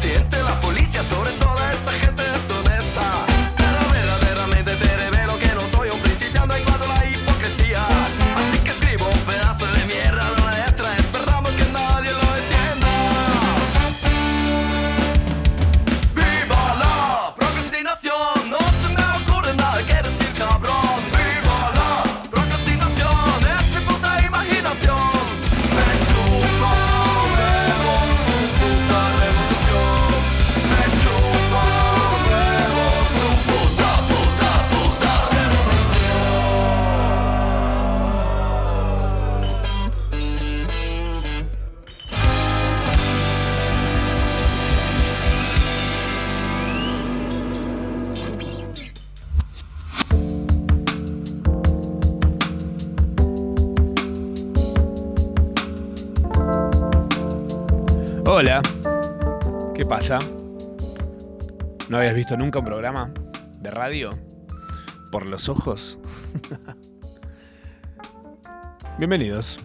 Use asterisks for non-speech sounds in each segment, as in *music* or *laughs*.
presidente, la policía, sobre visto nunca un programa de radio? ¿Por los ojos? *laughs* Bienvenidos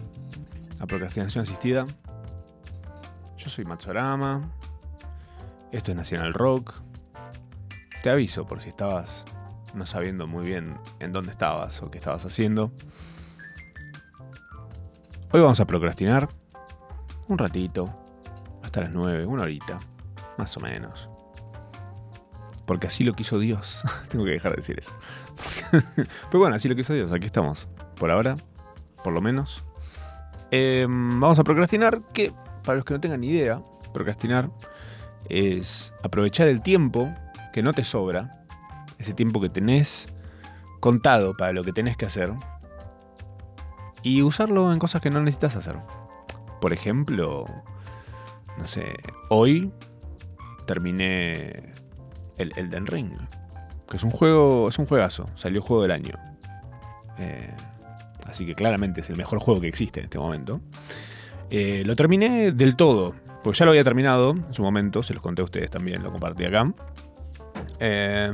a Procrastinación Asistida. Yo soy Matsorama. Esto es Nacional Rock. Te aviso por si estabas no sabiendo muy bien en dónde estabas o qué estabas haciendo. Hoy vamos a procrastinar un ratito, hasta las 9, una horita, más o menos. Porque así lo quiso Dios. *laughs* Tengo que dejar de decir eso. *laughs* Pero bueno, así lo quiso Dios. Aquí estamos. Por ahora, por lo menos. Eh, vamos a procrastinar, que para los que no tengan idea, procrastinar es aprovechar el tiempo que no te sobra, ese tiempo que tenés contado para lo que tenés que hacer, y usarlo en cosas que no necesitas hacer. Por ejemplo, no sé, hoy terminé el Elden Ring, que es un juego, es un juegazo, salió juego del año. Eh, así que claramente es el mejor juego que existe en este momento. Eh, lo terminé del todo, porque ya lo había terminado en su momento, se los conté a ustedes también, lo compartí acá. Eh,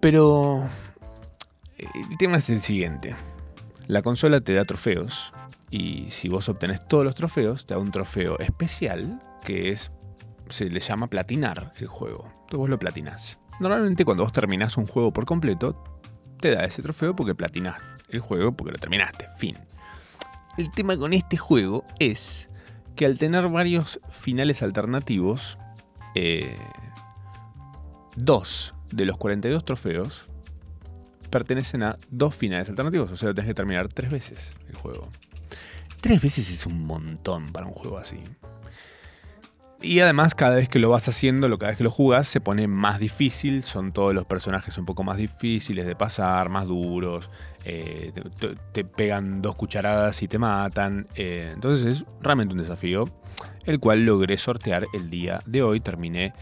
pero el tema es el siguiente. La consola te da trofeos y si vos obtenés todos los trofeos, te da un trofeo especial que es se le llama platinar el juego. Entonces vos lo platinás. Normalmente cuando vos terminás un juego por completo, te da ese trofeo porque platinás el juego porque lo terminaste. Fin. El tema con este juego es que al tener varios finales alternativos, eh, dos de los 42 trofeos pertenecen a dos finales alternativos. O sea, tenés que terminar tres veces el juego. Tres veces es un montón para un juego así. Y además, cada vez que lo vas haciendo, cada vez que lo jugas, se pone más difícil. Son todos los personajes un poco más difíciles de pasar, más duros. eh, te, pegan dos cucharadas y te matan. eh, entonces es realmente un desafío. El cual logré sortear el día de hoy. Terminé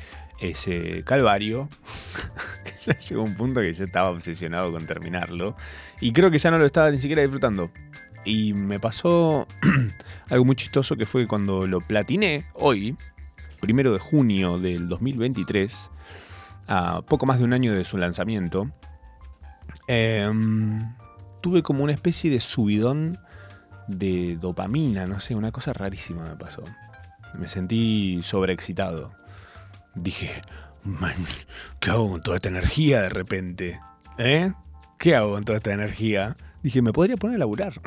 ese calvario. *laughs* ya llegó un punto que yo estaba obsesionado con terminarlo. Y creo que ya no lo estaba ni siquiera disfrutando. Y me pasó *clears throat* algo muy chistoso que fue que cuando lo platiné hoy, primero de junio del 2023, a poco más de un año de su lanzamiento, em, tuve como una especie de subidón de dopamina, no sé, una cosa rarísima me pasó. Me sentí sobreexcitado. Dije, ¿qué hago con toda esta energía de repente? ¿Eh? ¿Qué hago con toda esta energía? Dije, me podría poner a laburar.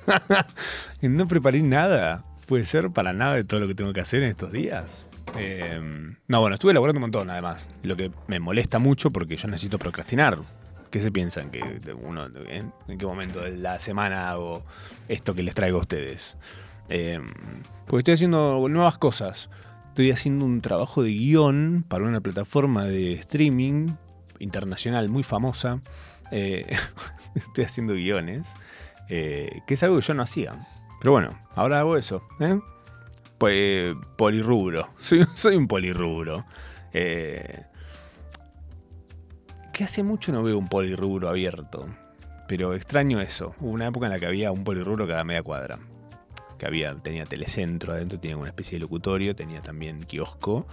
*laughs* no preparé nada. Puede ser para nada de todo lo que tengo que hacer en estos días. Eh, no, bueno, estuve laburando un montón además. Lo que me molesta mucho porque yo necesito procrastinar. ¿Qué se piensan? que uno, ¿en, en qué momento de la semana hago esto que les traigo a ustedes? Porque estoy haciendo nuevas cosas. Estoy haciendo un trabajo de guion para una plataforma de streaming internacional muy famosa. Eh, *laughs* estoy haciendo guiones, eh, que es algo que yo no hacía. Pero bueno, ahora hago eso. ¿eh? Pues polirrubro. *laughs* Soy, soy un polirrubro. Eh, que hace mucho no veo un polirrubro abierto. Pero extraño eso. Hubo una época en la que había un polirrubro cada media cuadra. Que había, tenía telecentro adentro, tenía una especie de locutorio, tenía también kiosco,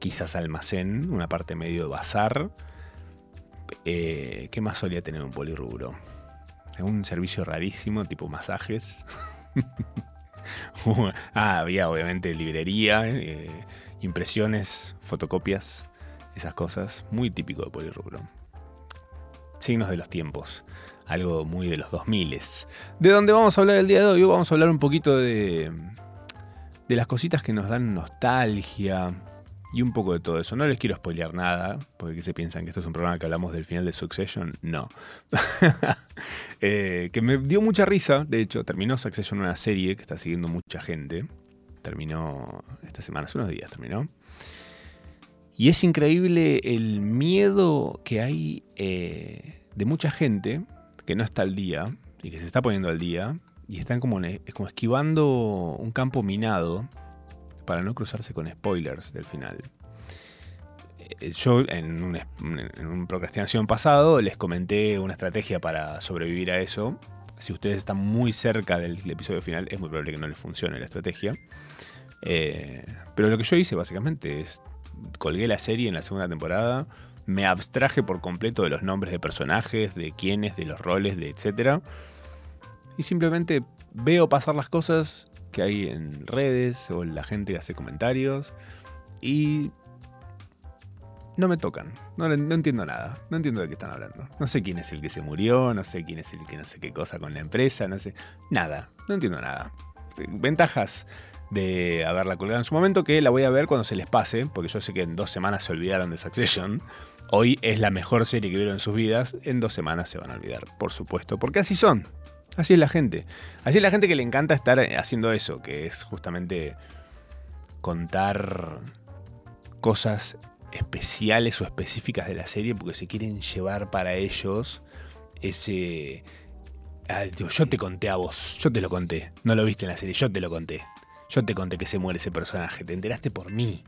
quizás almacén, una parte medio de bazar. Eh, ¿Qué más solía tener un polirrubro? Un servicio rarísimo, tipo masajes. *laughs* *laughs* ah, había obviamente librería, eh, impresiones, fotocopias, esas cosas. Muy típico de Polirrubro. Signos de los tiempos. Algo muy de los 2000. ¿De dónde vamos a hablar el día de hoy? Vamos a hablar un poquito de, de las cositas que nos dan nostalgia y un poco de todo eso. No les quiero spoilear nada, porque se piensan que esto es un programa que hablamos del final de Succession. No. *laughs* Eh, que me dio mucha risa, de hecho, terminó Succession una serie que está siguiendo mucha gente. Terminó esta semana, hace unos días terminó. Y es increíble el miedo que hay eh, de mucha gente que no está al día y que se está poniendo al día y están como, como esquivando un campo minado para no cruzarse con spoilers del final. Eh, yo en un, procrastinación pasado les comenté una estrategia para sobrevivir a eso. Si ustedes están muy cerca del, episodio final, es muy probable que no les funcione la estrategia. Eh, pero lo que yo hice básicamente es colgué la serie en la segunda temporada, me abstraje por completo de los nombres de personajes, de quiénes, de los roles, de etcétera, y simplemente veo pasar las cosas que hay en redes o la gente hace comentarios y no me tocan. No, no, entiendo nada. No entiendo de qué están hablando. No sé quién es el que se murió, no sé quién es el que no sé qué cosa con la empresa, no sé. Nada. No entiendo nada. Ventajas de haberla colgado en su momento que la voy a ver cuando se les pase, porque yo sé que en dos semanas se olvidaron de Succession. Hoy es la mejor serie que vieron en sus vidas. En dos semanas se van a olvidar, por supuesto, porque así son. Así es la gente. Así es la gente que le encanta estar haciendo eso, que es justamente contar cosas especiales o específicas de la serie porque se quieren llevar para ellos ese... yo te conté a vos, yo te lo conté, no lo viste en la serie, yo te lo conté. Yo te conté que se muere ese personaje, te enteraste por mí.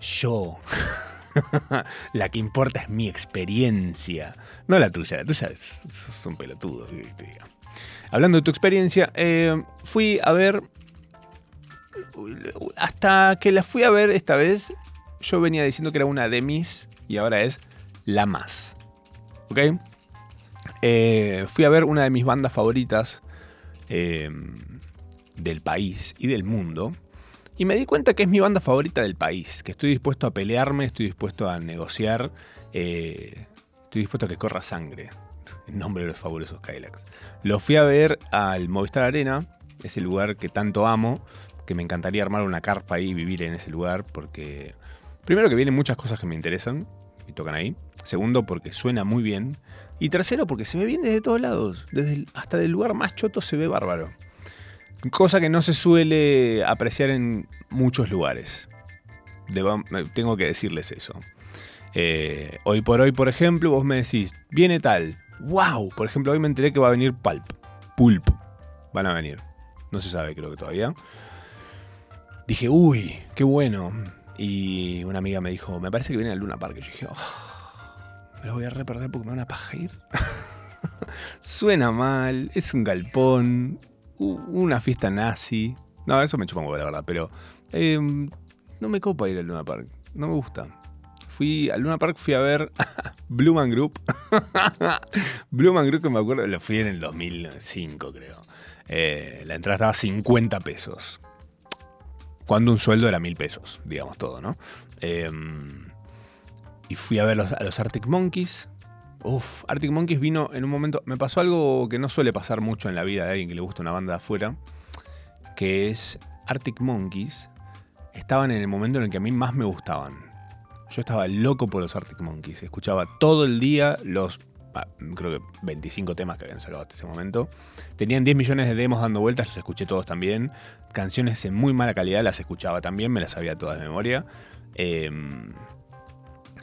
Yo. *laughs* la que importa es mi experiencia, no la tuya. La tuya es, un pelotudo, te diga. Hablando de tu experiencia, eh, fui a ver. Hasta que la fui a ver esta vez, yo venía diciendo que era una de mis y ahora es la más. ¿Ok? Eh, fui a ver una de mis bandas favoritas eh, del país y del mundo. Y me di cuenta que es mi banda favorita del país, que estoy dispuesto a pelearme, estoy dispuesto a negociar, estoy dispuesto a que corra sangre nombre de los fabulosos Kylax. Lo fui a ver al Movistar Arena, ese lugar que tanto amo, que me encantaría armar una carpa ahí y vivir en ese lugar, porque primero que vienen muchas cosas que me interesan y tocan ahí. Segundo, porque suena muy bien. Y tercero, porque se ve bien desde todos lados. Desde hasta del lugar más choto se ve bárbaro. Cosa que no se suele apreciar en muchos lugares. tengo que decirles eso. Eh, hoy por hoy, por ejemplo, vos me decís, viene tal, wow, por ejemplo, hoy me enteré que va a venir Pulp. Pulp. Van a venir. No se sabe, creo que todavía. Dije, uy, qué bueno. Y una amiga me dijo, me parece que viene al Luna Park. Y yo dije, oh, me lo voy a reperder porque me van a paja ir. *laughs* Suena mal, es un galpón, una fiesta nazi. No, eso me chupa la verdad, pero em, no me copa ir al Luna Park. No me gusta. Fui al Luna Park, fui a ver *laughs* Blue Man Group. *laughs* Blue Man Group, que me acuerdo, lo fui en el 2005, creo. Eh, la entrada estaba 50 pesos. Cuando un sueldo era mil pesos, digamos todo, ¿no? Em, y fui a ver a los Arctic Monkeys. Uf, Arctic Monkeys vino en un momento. Me pasó algo que no suele pasar mucho en la vida de alguien que le gusta una banda de afuera. Que es Arctic Monkeys. Estaban en el momento en el que a mí más me gustaban. Yo estaba loco por los Arctic Monkeys. Escuchaba todo el día los, creo que 25 temas que habían sacado hasta ese momento. Tenían 10 millones de demos dando vueltas, los escuché todos también. Canciones en muy mala calidad las escuchaba también, me las sabía todas de memoria. Em,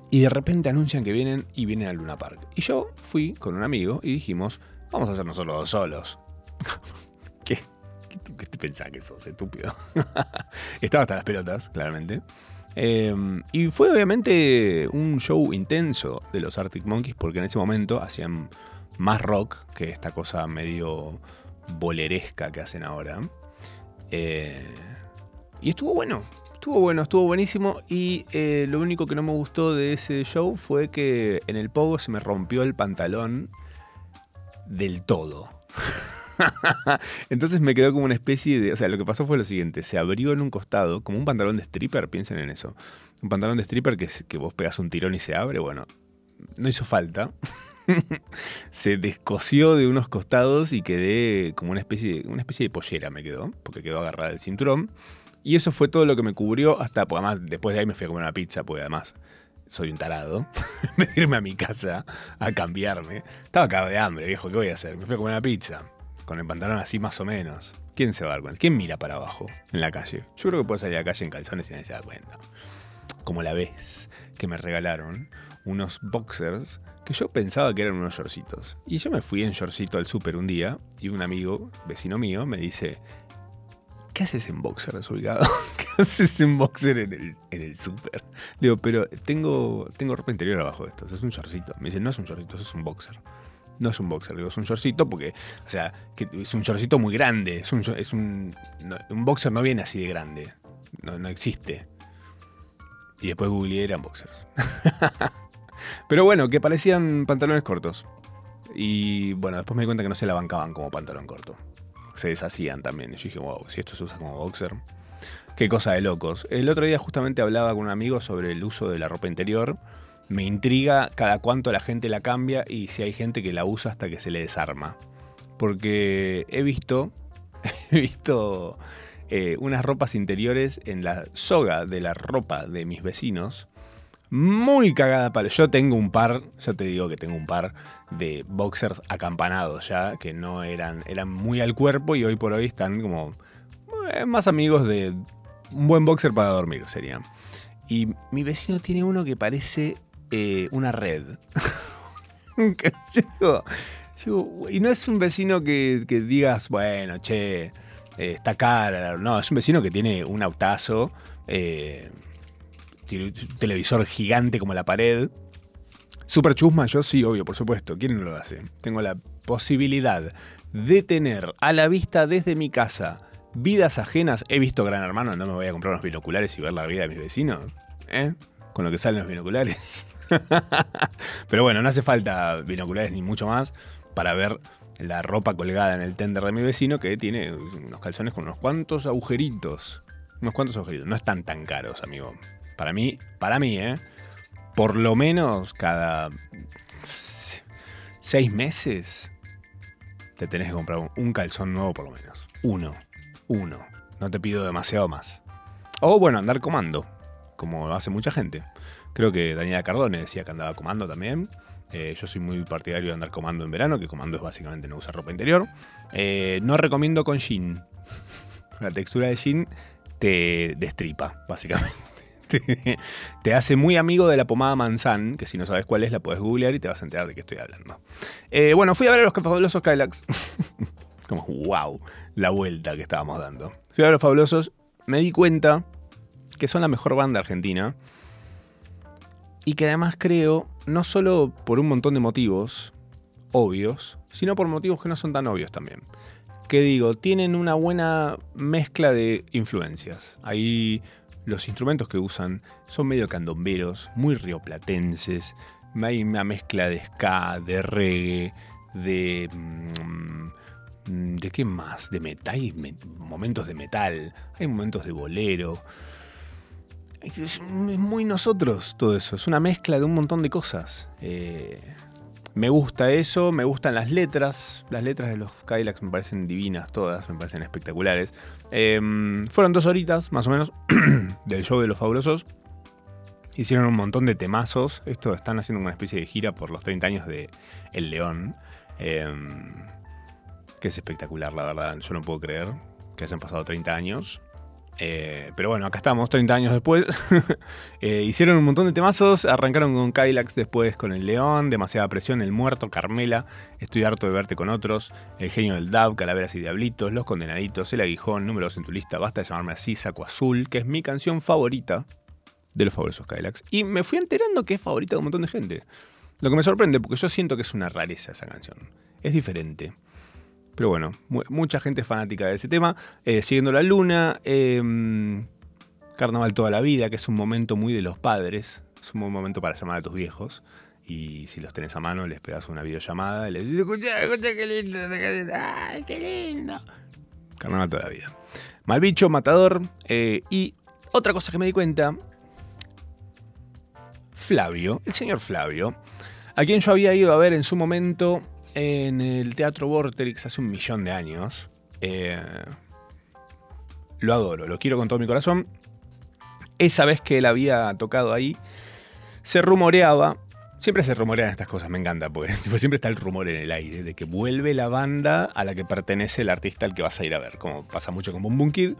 y de repente anuncian que vienen y vienen al Luna Park. Y yo fui con un amigo y dijimos, vamos a hacer nosotros dos solos. *laughs* ¿Qué? ¿Qué te pensás que sos, estúpido? *laughs* Estaba hasta las pelotas, claramente. Em, y fue obviamente un show intenso de los Arctic Monkeys porque en ese momento hacían más rock que esta cosa medio boleresca que hacen ahora. Eh, y estuvo bueno, estuvo bueno, estuvo buenísimo. Y eh, lo único que no me gustó de ese show fue que en el pogo se me rompió el pantalón del todo. *laughs* *laughs* Entonces me quedó como una especie de. O sea, lo que pasó fue lo siguiente: se abrió en un costado, como un pantalón de stripper, piensen en eso. Un pantalón de stripper que, vos pegas un tirón y se abre. Bueno, no hizo falta. *laughs* se descosió de unos costados y quedé como una especie, de, una especie de pollera, me quedó, porque quedó agarrada el cinturón. Y eso fue todo lo que me cubrió hasta, pues además, después de ahí me fui a comer una pizza, porque además soy un tarado. *laughs* De irme a mi casa a cambiarme. Estaba cagado de hambre, viejo, ¿qué voy a hacer? Me fui a comer una pizza, con el pantalón así más o menos. ¿Quién se va a dar cuenta? ¿Quién mira para abajo en la calle? Yo creo que puedo salir a la calle en calzones y nadie se da cuenta. Como la vez que me regalaron unos boxers que yo pensaba que eran unos shortcitos. Y yo me fui en shortcito al súper un día y un amigo, vecino mío, me dice, ¿qué haces en boxer desubicado? *laughs* ¿Qué haces en boxer en el, en el súper? Digo, pero tengo, tengo ropa interior abajo de esto, es un shortcito. Me dice, no es un shortcito, es un boxer. No es un boxer, digo, es un shortcito porque, o sea, es un shortcito muy grande. Es un, es un, no, un boxer no viene así de grande. No, no existe. Y después googleé, eran boxers. *laughs* Pero bueno, que parecían pantalones cortos. Y bueno, después me di cuenta que no se la bancaban como pantalón corto. Se deshacían también. Y yo dije, wow, si esto se usa como boxer. Qué cosa de locos. El otro día justamente hablaba con un amigo sobre el uso de la ropa interior. Me intriga cada cuánto la gente la cambia y si hay gente que la usa hasta que se le desarma. Porque he visto, *laughs* he visto eh, unas ropas interiores en la soga de la ropa de mis vecinos. Muy cagada para. Yo tengo un par, yo te digo que tengo un par de boxers acampanados ya, que no eran, eran muy al cuerpo y hoy por hoy están como eh, más amigos de un buen boxer para dormir, sería. Y mi vecino tiene uno que parece eh, una red. *laughs* Yo yo y no es un vecino que, que digas, bueno, che, eh, está cara. No, es un vecino que tiene un autazo, eh, tiene un televisor gigante como la pared. Super chusma, yo sí, obvio, por supuesto. ¿Quién no lo hace? Tengo la posibilidad de tener a la vista desde mi casa vidas ajenas. He visto Gran Hermano, no me voy a comprar unos binoculares y ver la vida de mis vecinos. ¿Eh? Con lo que salen los binoculares. *laughs* *laughs* Pero bueno, no hace falta binoculares ni mucho más para ver la ropa colgada en el tender de mi vecino que tiene unos calzones con unos cuantos agujeritos. Unos cuantos agujeritos. No están tan caros, amigo. Para mí, para mí, ¿eh? Por lo menos cada seis meses te tenés que comprar un- calzón nuevo por lo menos. Uno. Uno. No te pido demasiado más. O bueno, andar comando, como hace mucha gente. Creo que Daniela Cardone decía que andaba comando también. Eh, yo soy muy partidario de andar comando en verano, que comando es básicamente no usar ropa interior. Eh, no recomiendo con jean. *laughs* La textura de jean te destripa, básicamente. *laughs* Te, hace muy amigo de la pomada Manzan, que si no sabes cuál es la puedes googlear y te vas a enterar de qué estoy hablando. Eh, bueno, fui a ver a los fabulosos Kylax. *laughs* Como, wow, la vuelta que estábamos dando. Fui a ver a los fabulosos, me di cuenta que son la mejor banda argentina y que además creo, no solo por un montón de motivos obvios, sino por motivos que no son tan obvios también. Que digo, tienen una buena mezcla de influencias. Ahí los instrumentos que usan son medio candomberos, muy rioplatenses. Hay una mezcla de ska, de reggae, de... mm, ¿De qué más? De metal. Hay me- momentos de metal, hay momentos de bolero. Es muy nosotros todo eso. Es una mezcla de un montón de cosas. Eh, me gusta eso, me gustan las letras. Las letras de los Kylax me parecen divinas todas, me parecen espectaculares. Eh, fueron dos horitas, más o menos, *clears throat* del show de los fabulosos. Hicieron un montón de temazos. Esto están haciendo una especie de gira por los 30 años de El León. Eh, que es espectacular, la verdad. Yo no puedo creer que hayan pasado 30 años. Eh, pero bueno, acá estamos, 30 años después. *laughs* Eh, hicieron un montón de temazos, arrancaron con Kylax, después con El León, Demasiada Presión, El Muerto, Carmela, Estoy harto de verte con otros, El Genio del Dab, Calaveras y Diablitos, Los Condenaditos, El Aguijón, Números en tu lista, Basta de llamarme así, Saco Azul, que es mi canción favorita de los fabulosos Kylax. Y me fui enterando que es favorita de un montón de gente. Lo que me sorprende, porque yo siento que es una rareza esa canción. Es diferente. Pero bueno, mu- mucha gente fanática de ese tema. Eh, Siguiendo la luna, eh, Carnaval toda la vida, que es un momento muy de los padres. Es un buen momento para llamar a tus viejos Y si los tenés a mano, les pegas una videollamada y les dices, escucha, escucha, qué lindo. ¡Ay, qué lindo! Carnaval toda la vida. Mal bicho, matador. eh, y otra cosa que me di cuenta. Flavio, el señor Flavio, a quien yo había ido a ver en su momento en el Teatro Vorterix hace un millón de años. Eh, lo adoro, lo quiero con todo mi corazón. Esa vez que él había tocado ahí, se rumoreaba, siempre se rumorean estas cosas, me encanta, porque *laughs* siempre está el rumor en el aire de que vuelve la banda a la que pertenece el artista al que vas a ir a ver, como pasa mucho con Boom Boom Kid,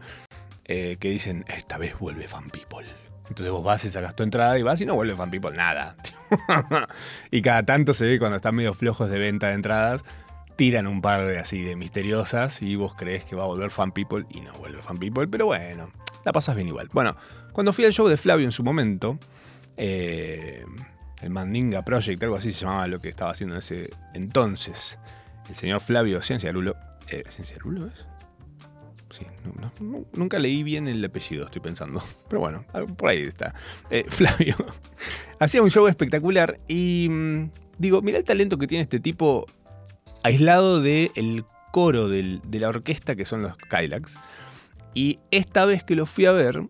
eh, que dicen, esta vez vuelve Fan People. Entonces vos vas y sacas tu entrada y vas y no vuelve Fan People, nada. *laughs* y cada tanto se ve cuando están medio flojos de venta de entradas, tiran un par de así de misteriosas y vos crees que va a volver Fan People y no vuelve Fan People, pero bueno, la pasas bien igual. Bueno, cuando fui al show de Flavio en su momento, eh, el Mandinga Project, algo así se llamaba lo que estaba haciendo en ese entonces, el señor Flavio Cienciarulo. Eh, ¿Cienciarulo es? Nunca leí bien el apellido, estoy pensando. *laughs* Pero bueno, por ahí está. Eh, *laughs* Flavio hacía un show espectacular y mm, digo, mira el talento que tiene este tipo aislado del coro del- de la orquesta que son los Kylax. Y esta vez que lo fui a ver,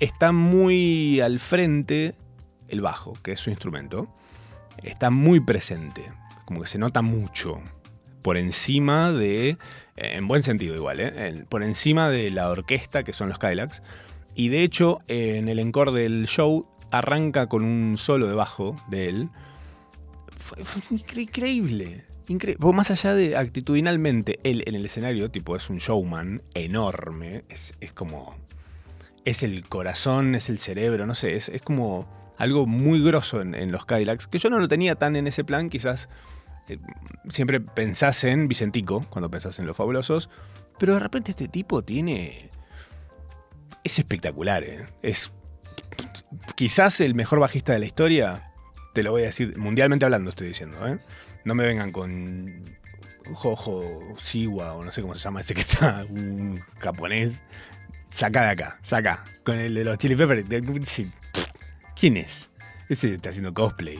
está muy al frente el bajo, que es su instrumento. Está muy presente, como que se nota mucho. Por encima de, eh, en buen sentido igual, ¿eh? Por encima de la orquesta que son los Kylax. Y de hecho, eh, en el encore del show arranca con un solo de bajo de él. Fue, fue incre- increíble. Más allá de actitudinalmente, él en el escenario, tipo, es un showman enorme. Es, es como. Es el corazón, es el cerebro, no sé. Es, es como algo muy grosso en, en los Cadillacs. Que yo no lo tenía tan en ese plan, quizás. Eh, siempre pensás en Vicentico, cuando pensás en los fabulosos. Pero de repente este tipo tiene. Es espectacular, ¿eh? Es quizás el mejor bajista de la historia. Te lo voy a decir, mundialmente hablando estoy diciendo, ¿eh? No me vengan con Jojo Siwa o no sé cómo se llama ese que está, un japonés. Saca de acá, saca. Con el de los Chili Peppers. ¿Quién es? Ese está haciendo cosplay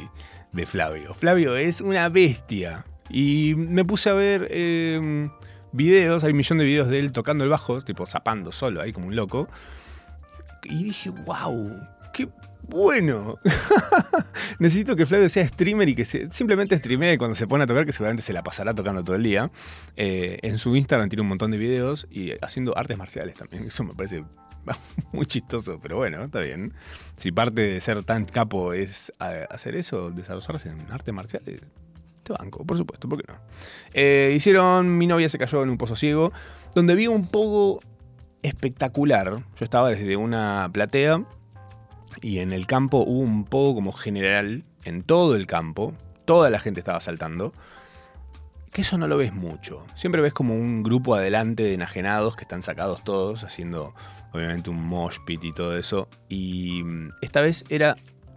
de Flavio. Flavio es una bestia. Y me puse a ver eh, videos, hay un millón de videos de él tocando el bajo, tipo zapando solo ahí como un loco. Y dije, wow, qué bueno. *laughs* Necesito que Flavio sea streamer y que se- simplemente streamee cuando se pone a tocar, que seguramente se la pasará tocando todo el día. Eh, en su Instagram tiene un montón de videos y haciendo artes marciales también. *laughs* Eso me parece *laughs* muy chistoso, pero bueno, está bien. Si parte de ser tan capo es a- hacer eso, desarrollarse en artes marciales, te banco, por supuesto, ¿por qué no? Eh, hicieron Mi novia se cayó en un pozo ciego, donde vi un poco espectacular. Yo estaba desde una platea y en el campo hubo un poco como general en todo el campo. Toda la gente estaba saltando. Que eso no lo ves mucho. Siempre ves como un grupo adelante de enajenados que están sacados todos, haciendo obviamente un mosh pit y todo eso. Y mm, esta vez era.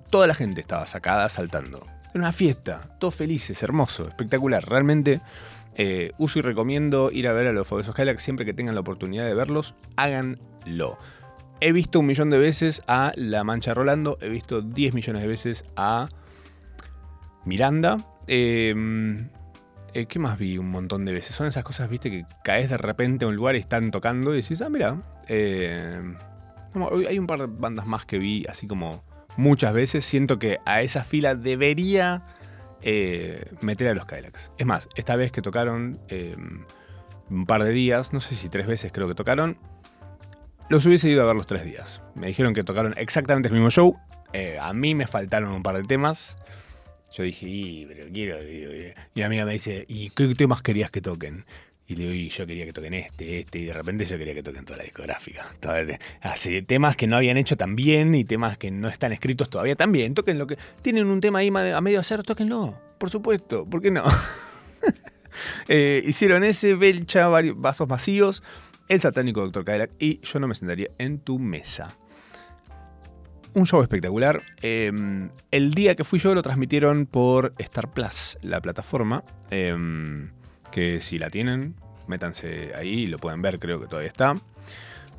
Toda la gente estaba sacada saltando. Era una fiesta, todos felices, hermoso, espectacular. Realmente eh, uso y recomiendo ir a ver a los Fabulosos Cadillacs siempre que tengan la oportunidad de verlos, háganlo. He visto un millón de veces a La Mancha Rolando, he visto 10 millones de veces a Miranda. eh, eh, ¿Qué más vi un montón de veces? Son esas cosas, viste, que caes de repente a un lugar y están tocando y decís, ah, mira. eh, hay un par de bandas más que vi así como muchas veces. Siento que a esa fila debería eh, meter a los Kylax. Es más, esta vez que tocaron un par de días, no sé si tres veces creo que tocaron, los hubiese ido a ver los tres días. Me dijeron que tocaron exactamente el mismo show. A mí me faltaron un par de temas. Yo dije, y, pero quiero. Y, mi amiga me dice, ¿y qué temas querías que toquen? Y le digo, y yo quería que toquen este, este, y de repente yo quería que toquen toda la discográfica. Así, temas que no habían hecho tan bien y temas que no están escritos todavía tan bien. Toquen lo que. Tienen un tema ahí a medio hacer, tóquenlo. Por supuesto, ¿por qué no? *laughs* Eh, hicieron ese, Belcha, varios vasos vacíos, el satánico Dr. Cadillac y yo no me sentaría en tu mesa. Un show espectacular. Eh, el día que fui yo lo transmitieron por Star Plus, la plataforma. eh, que si la tienen, métanse ahí, lo pueden ver, creo que todavía está.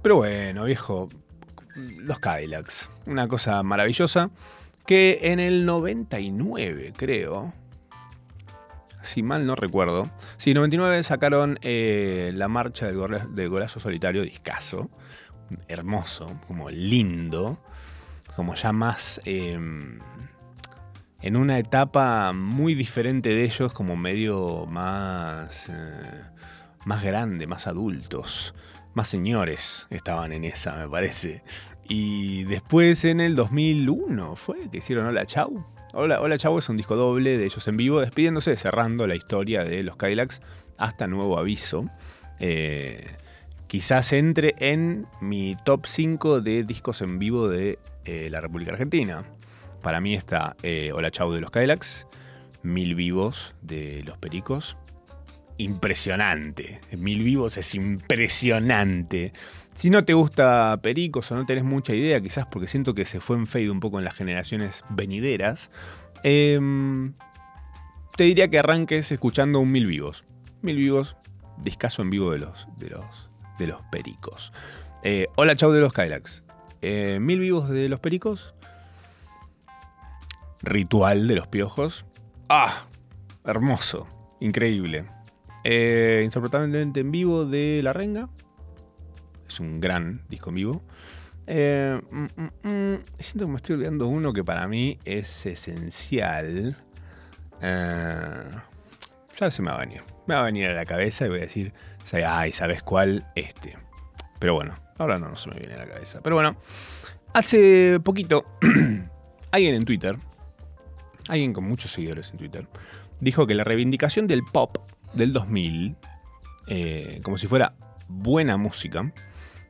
Pero bueno, viejo, los Cadillacs, una cosa maravillosa. que en el 99, creo, si mal no recuerdo, sí, 99 sacaron eh, la marcha del, del golazo solitario, discaso, hermoso, como lindo, como ya más eh, en una etapa muy diferente de ellos, como medio más, eh, más grande, más adultos, más señores estaban en esa, me parece. Y después en el 2001 fue que hicieron Hola Chau. Hola, Hola Chau es un disco doble de ellos en vivo, despidiéndose, cerrando la historia de los Kylax hasta nuevo aviso. Eh, quizás entre en mi top 5 de discos en vivo de eh, la República Argentina. Para mí está eh, Hola Chau de los Kylax, Mil Vivos de los Pericos. Impresionante. Mil Vivos es impresionante. Si no te gusta Pericos o no tenés mucha idea, quizás porque siento que se fue en fade un poco en las generaciones venideras, em, te diría que arranques escuchando un Mil Vivos. Mil Vivos, discaso en vivo de los, de los, de los Pericos. Eh, Hola Chau de los Kylax. Eh, Mil Vivos de los Pericos. Ritual de los Piojos. ¡Ah! Hermoso. Increíble. Eh, insoportablemente en vivo de La Renga. Es un gran disco en vivo. Eh, mm, mm, mm, siento que me estoy olvidando uno que para mí es esencial. Eh, ya se me va a venir. Me va a venir a la cabeza y voy a decir, ay, ¿sabes cuál? Este. Pero bueno, ahora no, no se me viene a la cabeza. Pero bueno, hace poquito, *clears throat* alguien en Twitter, alguien con muchos seguidores en Twitter, dijo que la reivindicación del pop del 2000, eh, como si fuera buena música,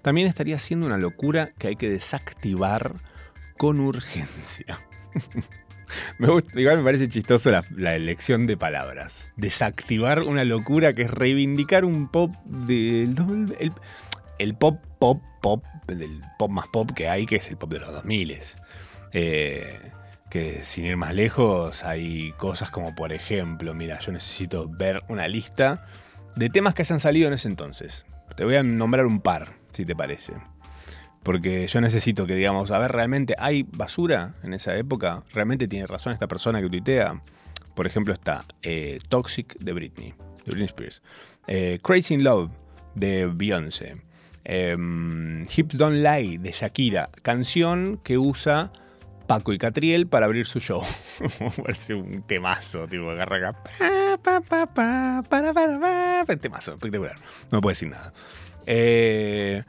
también estaría siendo una locura que hay que desactivar con urgencia. *laughs* Me gusta- igual me parece chistoso la, la elección de palabras. Desactivar una locura que es reivindicar un pop del... El, el pop, pop, pop, el pop más pop que hay, que es el pop de los 2000. Eh, que sin ir más lejos hay cosas como por ejemplo, mira, yo necesito ver una lista de temas que hayan salido en ese entonces. Te voy a nombrar un par, si te parece. Porque yo necesito que digamos, a ver, ¿realmente hay basura en esa época? ¿Realmente tiene razón esta persona que tuitea? Por ejemplo, está eh, Toxic de Britney, de Britney Spears. Eh, Crazy in Love de Beyoncé. Em, Hips Don't Lie de Shakira. Canción que usa Paco y Catriel para abrir su show. *laughs* Parece un temazo, tipo, agarra acá. pa. Temazo, espectacular. No me puedo decir nada. Eh,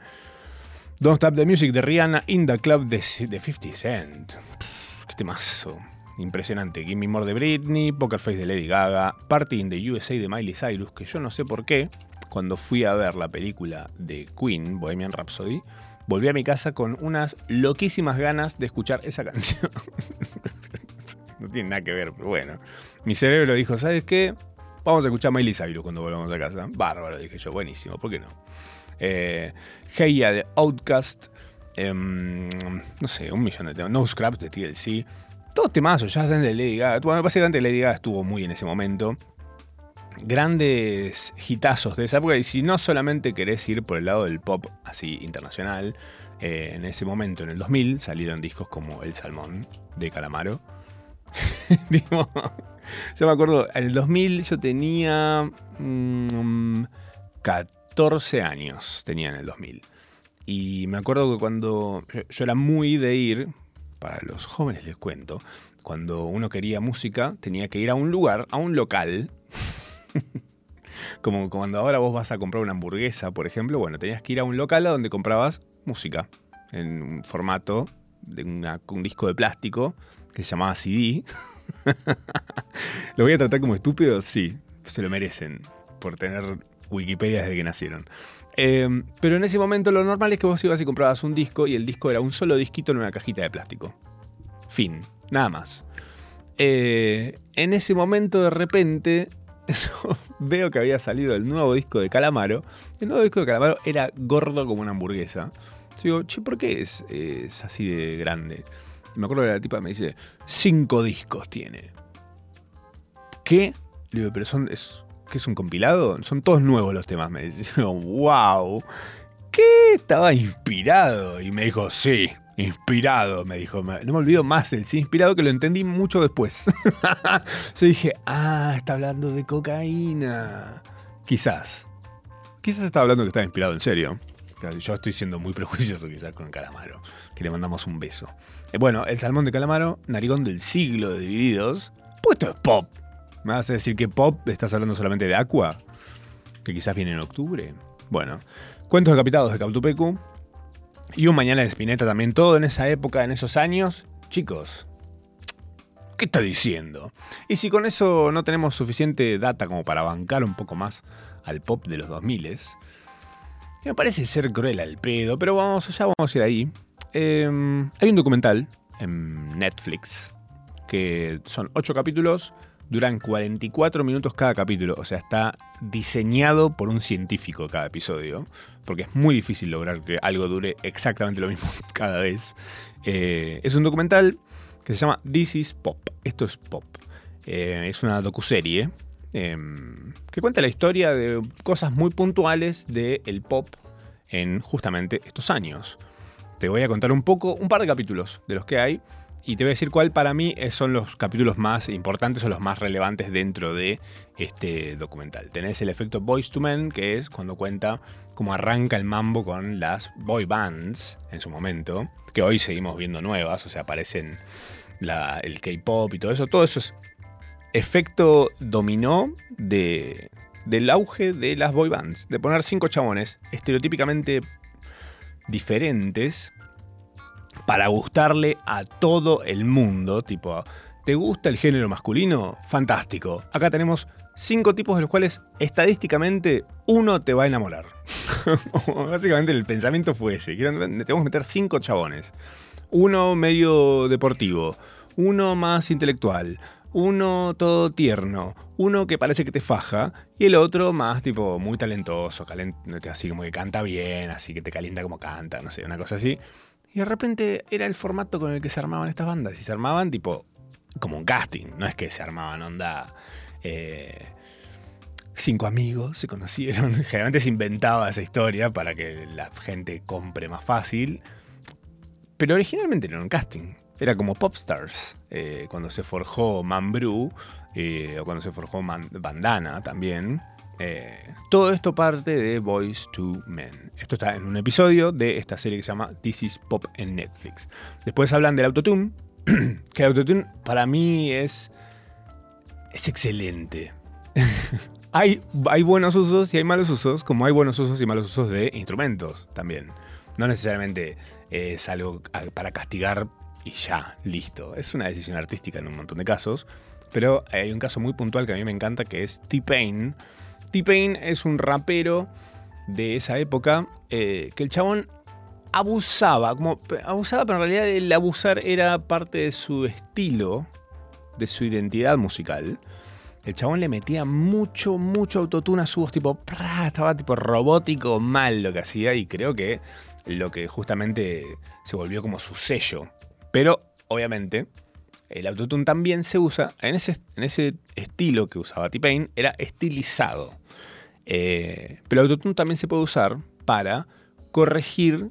Don't Stop the Music de Rihanna, In the Club de, de 50 Cent. Qué temazo. Impresionante. Gimme More de Britney, Poker Face de Lady Gaga, Party in the USA de Miley Cyrus, que yo no sé por qué, cuando fui a ver la película de Queen, Bohemian Rhapsody, volví a mi casa con unas loquísimas ganas de escuchar esa *laughs* canción. no tiene nada que ver, pero bueno. Mi cerebro dijo, ¿sabes qué? Vamos a escuchar Miley Cyrus cuando volvamos a casa. Bárbaro, dije yo, buenísimo, ¿por qué no? Eh, Heya de Outcast, em, no sé, un millón de temas. No Scraps de TLC. Todos temazos, Dance de Lady Gaga. Bueno, básicamente Lady Gaga estuvo muy en ese momento. Grandes hitazos de esa época. Y si no solamente querés ir por el lado del pop así internacional, eh, en ese momento, en el 2000, salieron discos como El Salmón de Calamaro. *laughs* Yo me acuerdo, en el 2000 yo tenía mm, 14 años, tenía en el 2000. Y me acuerdo que cuando yo, yo era muy de ir, para los jóvenes les cuento, cuando uno quería música tenía que ir a un lugar, a un local. *laughs* Como cuando ahora vos vas a comprar una hamburguesa, por ejemplo, bueno, tenías que ir a un local a donde comprabas música en un formato de un disco de plástico que se llamaba CD. *laughs* ¿Lo voy a tratar como estúpido? Sí, se lo merecen por tener Wikipedia desde que nacieron. Eh, pero en ese momento lo normal es que vos ibas y comprabas un disco y el disco era un solo disquito en una cajita de plástico. Fin, nada más. Eh, en ese momento de repente *laughs* veo que había salido el nuevo disco de Calamaro. El nuevo disco de Calamaro era gordo como una hamburguesa. Yo digo, che, ¿por qué es, es así de grande? Y me acuerdo que la tipa me dice, cinco discos tiene. ¿Qué? Le digo, pero son, es, ¿qué es un compilado? Son todos nuevos los temas, me dice. *laughs* Wow. ¿Qué? Estaba inspirado. Y me dijo, sí. Inspirado, me dijo. No me olvido más el sí inspirado que lo entendí mucho después. *laughs* Yo dije, ah, está hablando de cocaína. Quizás. Quizás está hablando que está inspirado en serio. Yo estoy siendo muy prejuicioso quizás con Calamaro, que le mandamos un beso. Eh, bueno, el salmón de Calamaro, narigón del siglo de Divididos. Pues esto es pop. ¿Me vas a decir que pop estás hablando solamente de Aqua? Que quizás viene en octubre. Bueno, cuentos decapitados de Cautupecu. Y un mañana de Spinetta también, todo en esa época, en esos años. Chicos, ¿qué está diciendo? Y si con eso no tenemos suficiente data como para bancar un poco más al pop de los 2000 que me parece ser cruel al pedo, pero vamos, ya vamos a ir ahí. Eh, hay un documental en Netflix que son 8 capítulos, duran 44 minutos cada capítulo, o sea, está diseñado por un científico cada episodio, porque es muy difícil lograr que algo dure exactamente lo mismo *laughs* cada vez. Eh, es un documental que se llama This is Pop, esto es pop. Eh, es una docuserie eh, que cuenta la historia de cosas muy puntuales del pop en justamente estos años. Te voy a contar un poco, un par de capítulos de los que hay, y te voy a decir cuál para mí son los capítulos más importantes o los más relevantes dentro de este documental. Tenés el efecto Boys to Men, que es cuando cuenta cómo arranca el mambo con las boy bands en su momento, que hoy seguimos viendo nuevas, o sea, aparecen el K-pop y todo eso. Todo eso es efecto dominó de, del auge de las boy bands, de poner cinco chabones estereotípicamente diferentes para gustarle a todo el mundo, tipo, ¿te gusta el género masculino? Fantástico. Acá tenemos cinco tipos de los cuales estadísticamente uno te va a enamorar. *laughs* Básicamente el pensamiento fue ese. Tenemos que meter cinco chabones. Uno medio deportivo, uno más intelectual, uno todo tierno, uno que parece que te faja y el otro más tipo muy talentoso, así como que canta bien, así que te calienta como canta, no sé, una cosa así. Y de repente era el formato con el que se armaban estas bandas y se armaban tipo como un casting, no es que se armaban onda... eh, cinco amigos se conocieron. *laughs* Generalmente se inventaba esa historia para que la gente compre más fácil. Pero originalmente era un casting. Era como Popstars. eh, cuando se forjó Man Brew, eh, o cuando se forjó Bandana también. Eh, todo esto parte de Boys to Men. Esto está en un episodio de esta serie que se llama This is Pop en Netflix. Después hablan del autotune. *clears throat* que el autotune para mí es. es excelente. *laughs* hay, hay buenos usos y hay malos usos, como hay buenos usos y malos usos de instrumentos también. No necesariamente es algo para castigar y ya, listo. Es una decisión artística en un montón de casos. Pero hay un caso muy puntual que a mí me encanta que es T-Pain. T-Pain es un rapero de esa época eh, que el chabón abusaba, como abusaba, pero en realidad el abusar era parte de su estilo, de su identidad musical. El chabón le metía mucho, mucho autotune a su voz, tipo, estaba tipo robótico mal lo que hacía y creo que lo que justamente se volvió como su sello. Pero, obviamente, el autotune también se usa, en ese, en ese estilo que usaba T-Pain, era estilizado. Eh, pero el autotune también se puede usar para corregir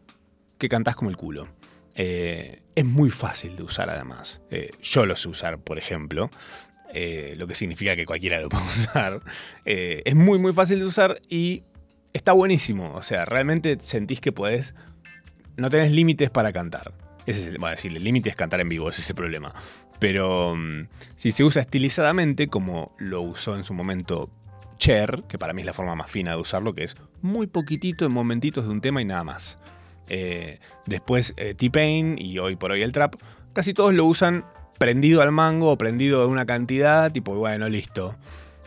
que cantás como el culo. Eh, es muy fácil de usar además. Eh, yo lo sé usar, por ejemplo. lo que significa que cualquiera lo *laughs* puede usar. Es muy, muy fácil de usar y está buenísimo. O sea, realmente sentís que podés. No tenés límites para cantar. Es el, bueno, el límite es cantar en vivo, ese es el problema. Pero mm, si se usa estilizadamente, como lo usó en su momento Cher, que para mí es la forma más fina de usarlo, que es muy poquitito en momentitos de un tema y nada más. Eh, después eh, T-Pain y hoy por hoy el trap, casi todos lo usan prendido al mango o prendido de una cantidad, tipo, bueno, listo.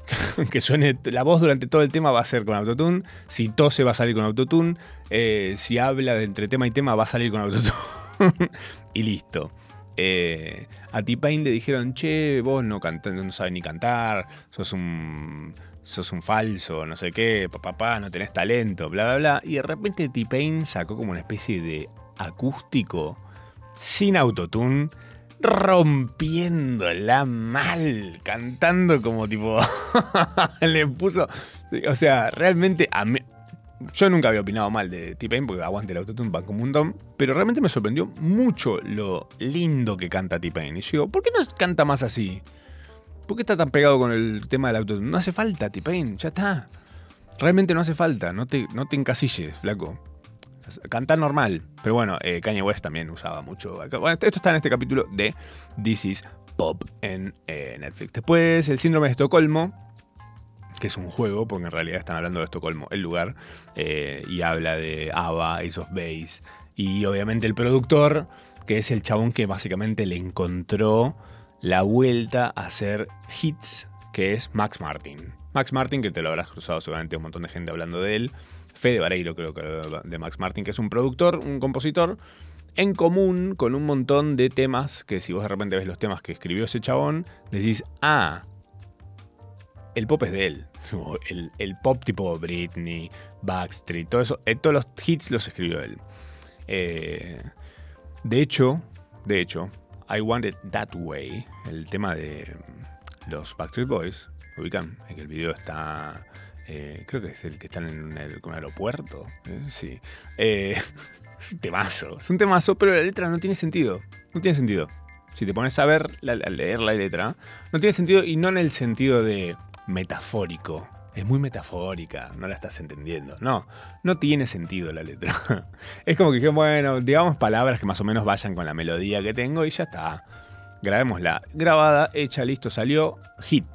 *laughs* que suene la voz durante todo el tema va a ser con autotune, si tose va a salir con autotune, eh, si habla entre tema y tema va a salir con autotune. *laughs* y listo. Eh, a T-Pain le dijeron, che, vos no, canta- sabes ni cantar, sos un, sos un falso, no sé qué, papá, no tenés talento, bla, bla, bla. Y de repente T-Pain sacó como una especie de acústico sin autotune, rompiéndola mal, cantando como tipo. *laughs* le puso. O sea, realmente a mí. Yo nunca había opinado mal de T-Pain porque aguante el autotune van como un montón, pero realmente me sorprendió mucho lo lindo que canta T-Pain. Y yo digo, ¿por qué no canta más así? ¿Por qué está tan pegado con el tema del autotune? No hace falta, T-Pain, ya está. Realmente no hace falta, no te, no te encasilles, flaco. Cantar normal. Pero bueno, eh, Kanye West también usaba mucho. Bueno, esto está en este capítulo de This is Pop en eh, Netflix. Después, el síndrome de Estocolmo, que es un juego, porque en realidad están hablando de Estocolmo, el lugar, eh, y habla de ABBA, Ace of Base, y obviamente el productor, que es el chabón que básicamente le encontró la vuelta a hacer hits, que es Max Martin. Max Martin, que te lo habrás cruzado seguramente un montón de gente hablando de él. Fede Vareiro, creo que de Max Martin, que es un productor, un compositor, en común con un montón de temas que si vos de repente ves los temas que escribió ese chabón, decís, ah, el pop es de él. El, pop tipo Britney, Backstreet, todo eso, eh, todos los hits los escribió él. Eh, de hecho, de hecho, I Want It That Way, el tema de los Backstreet Boys, ubican, en que el video está, eh, creo que es el que están en un, aeropuerto, sí. *laughs* es un temazo, es un temazo, pero la letra no tiene sentido, no tiene sentido. Si te pones a ver, a leer la letra, no tiene sentido y no en el sentido de metafórico. Es muy metafórica, no la estás entendiendo. No, no tiene sentido la letra. *laughs* Es como que bueno, digamos palabras que más o menos vayan con la melodía que tengo y ya está. Grabémosla. Grabada, hecha, listo, salió, hit.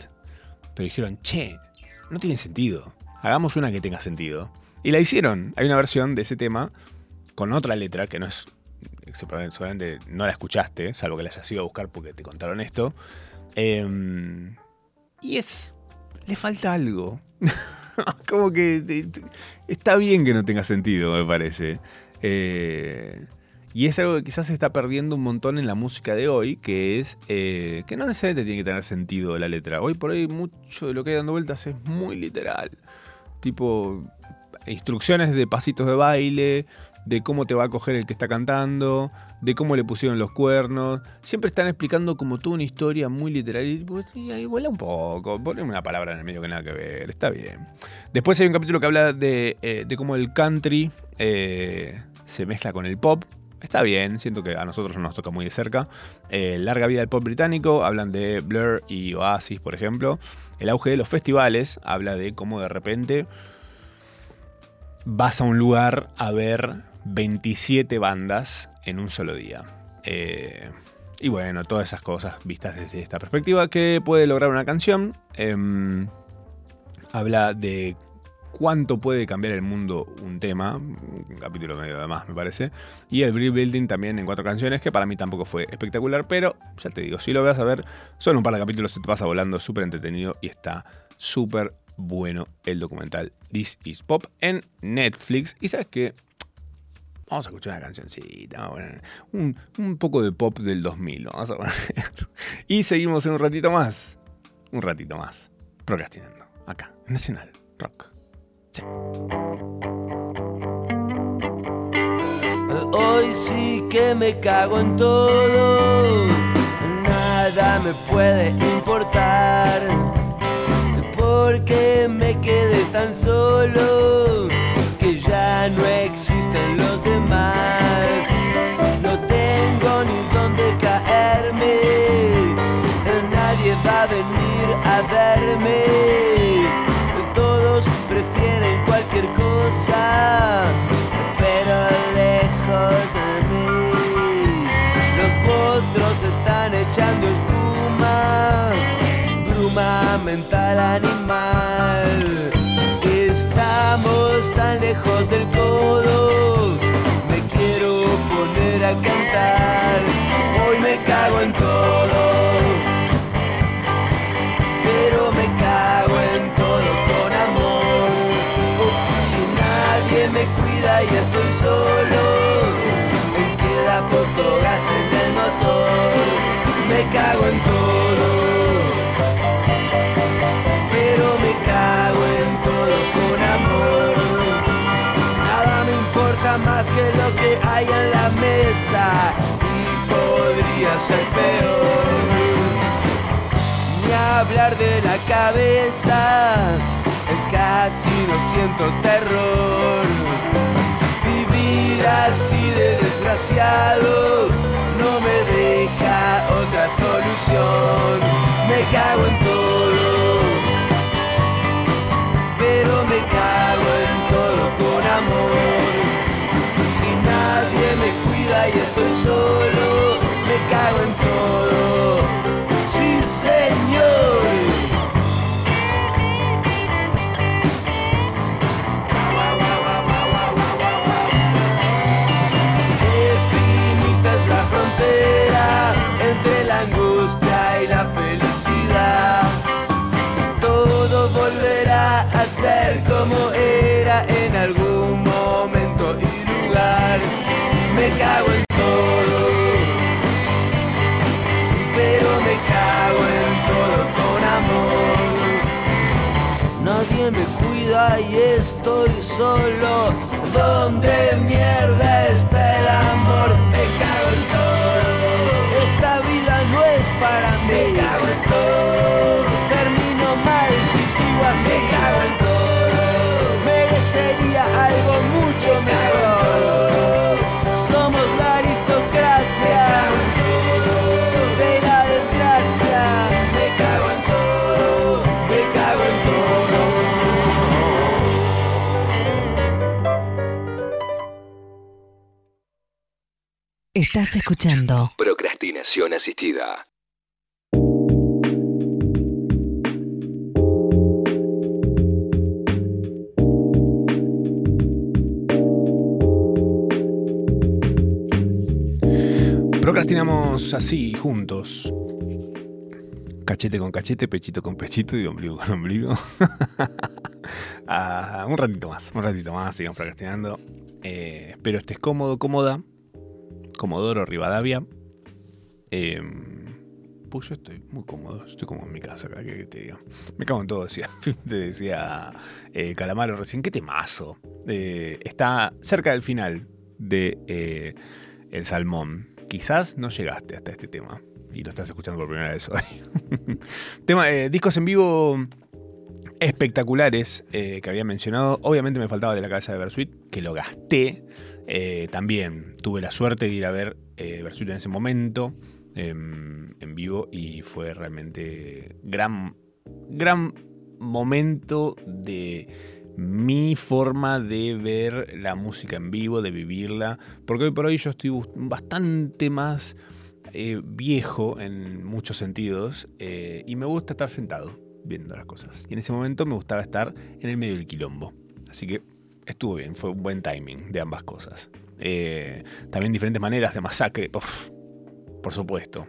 Pero dijeron, che, no tiene sentido. Hagamos una que tenga sentido. Y la hicieron. Hay una versión de ese tema con otra letra que no es. Seguramente no la escuchaste, salvo que la hayas ido a buscar porque te contaron esto. Em, y es le falta algo. *laughs* Como que está bien que no tenga sentido, me parece. Eh, y es algo que quizás se está perdiendo un montón en la música de hoy, que es eh, que no necesariamente tiene que tener sentido la letra. Hoy por hoy mucho de lo que hay dando vueltas es muy literal. Tipo instrucciones de pasitos de baile, de cómo te va a coger el que está cantando, de cómo le pusieron los cuernos. Siempre están explicando como tú una historia muy literal. Y pues ahí vuela un poco, poneme una palabra en el medio que nada que ver, está bien. Después hay un capítulo que habla de, eh, cómo el country eh, se mezcla con el pop. Está bien, siento que a nosotros nos toca muy de cerca. Eh, larga vida del pop británico, hablan de Blur y Oasis, por ejemplo. El auge de los festivales habla de cómo de repente vas a un lugar a ver 27 bandas en un solo día. Eh, y bueno, todas esas cosas vistas desde esta perspectiva que puede lograr una canción. Em, habla de cuánto puede cambiar el mundo un tema, un capítulo medio de más me parece, y el Building también en cuatro canciones, que para mí tampoco fue espectacular, pero ya te digo, si lo vas a ver, son un par de capítulos, se te pasa volando, súper entretenido y está súper bueno el documental This is Pop en Netflix. Y sabes que Vamos a escuchar una cancioncita, un, un, poco de pop del 2000, vamos a poner. *laughs* Y seguimos en un ratito más, un ratito más, procrastinando, acá, Nacional Rock. Hoy sí que me cago en todo, nada me puede importar, porque me quedé tan solo que ya no existen demás. No tengo ni dónde caerme, nadie va a venir a verme. Hay en la mesa y podría ser peor. Ni hablar de la cabeza, casi no siento terror. Vivir así de desgraciado no me deja otra solución. Me cago en todo, pero me cago en todo con amor. Y estoy solo, me cago en todo. Sí, señor. Qué finita es la frontera entre la angustia y la felicidad. Todo volverá a ser como era estoy solo. ¿Dónde mierda está el amor? Escuchando Procrastinación asistida. Procrastinamos así, juntos. Cachete con cachete, pechito con pechito y ombligo con ombligo. *laughs* Ah, un ratito más, un ratito más, sigamos procrastinando. Eh, espero estés cómodo, cómoda. Comodoro Rivadavia. Eh, pues yo estoy muy cómodo, estoy como en mi casa acá, que te digo. Me cago en todo, decía, *laughs* te decía eh, Calamaro recién, qué temazo. Eh, está cerca del final de eh, El Salmón. Quizás no llegaste hasta este tema y lo estás escuchando por primera vez hoy. *laughs* tema, eh, discos en vivo espectaculares que había mencionado. Obviamente me faltaba de la cabeza de Versuit, que lo gasté. Eh, también tuve la suerte de ir a ver eh, en ese momento em, en vivo y fue realmente gran, gran momento de mi forma de ver la música en vivo, de vivirla, porque hoy por hoy yo estoy bastante más eh, viejo en muchos sentidos eh, y me gusta estar sentado viendo las cosas. Y en ese momento me gustaba estar en el medio del quilombo. Así que estuvo bien, fue un buen timing de ambas cosas. Eh, también diferentes maneras de masacre, por supuesto.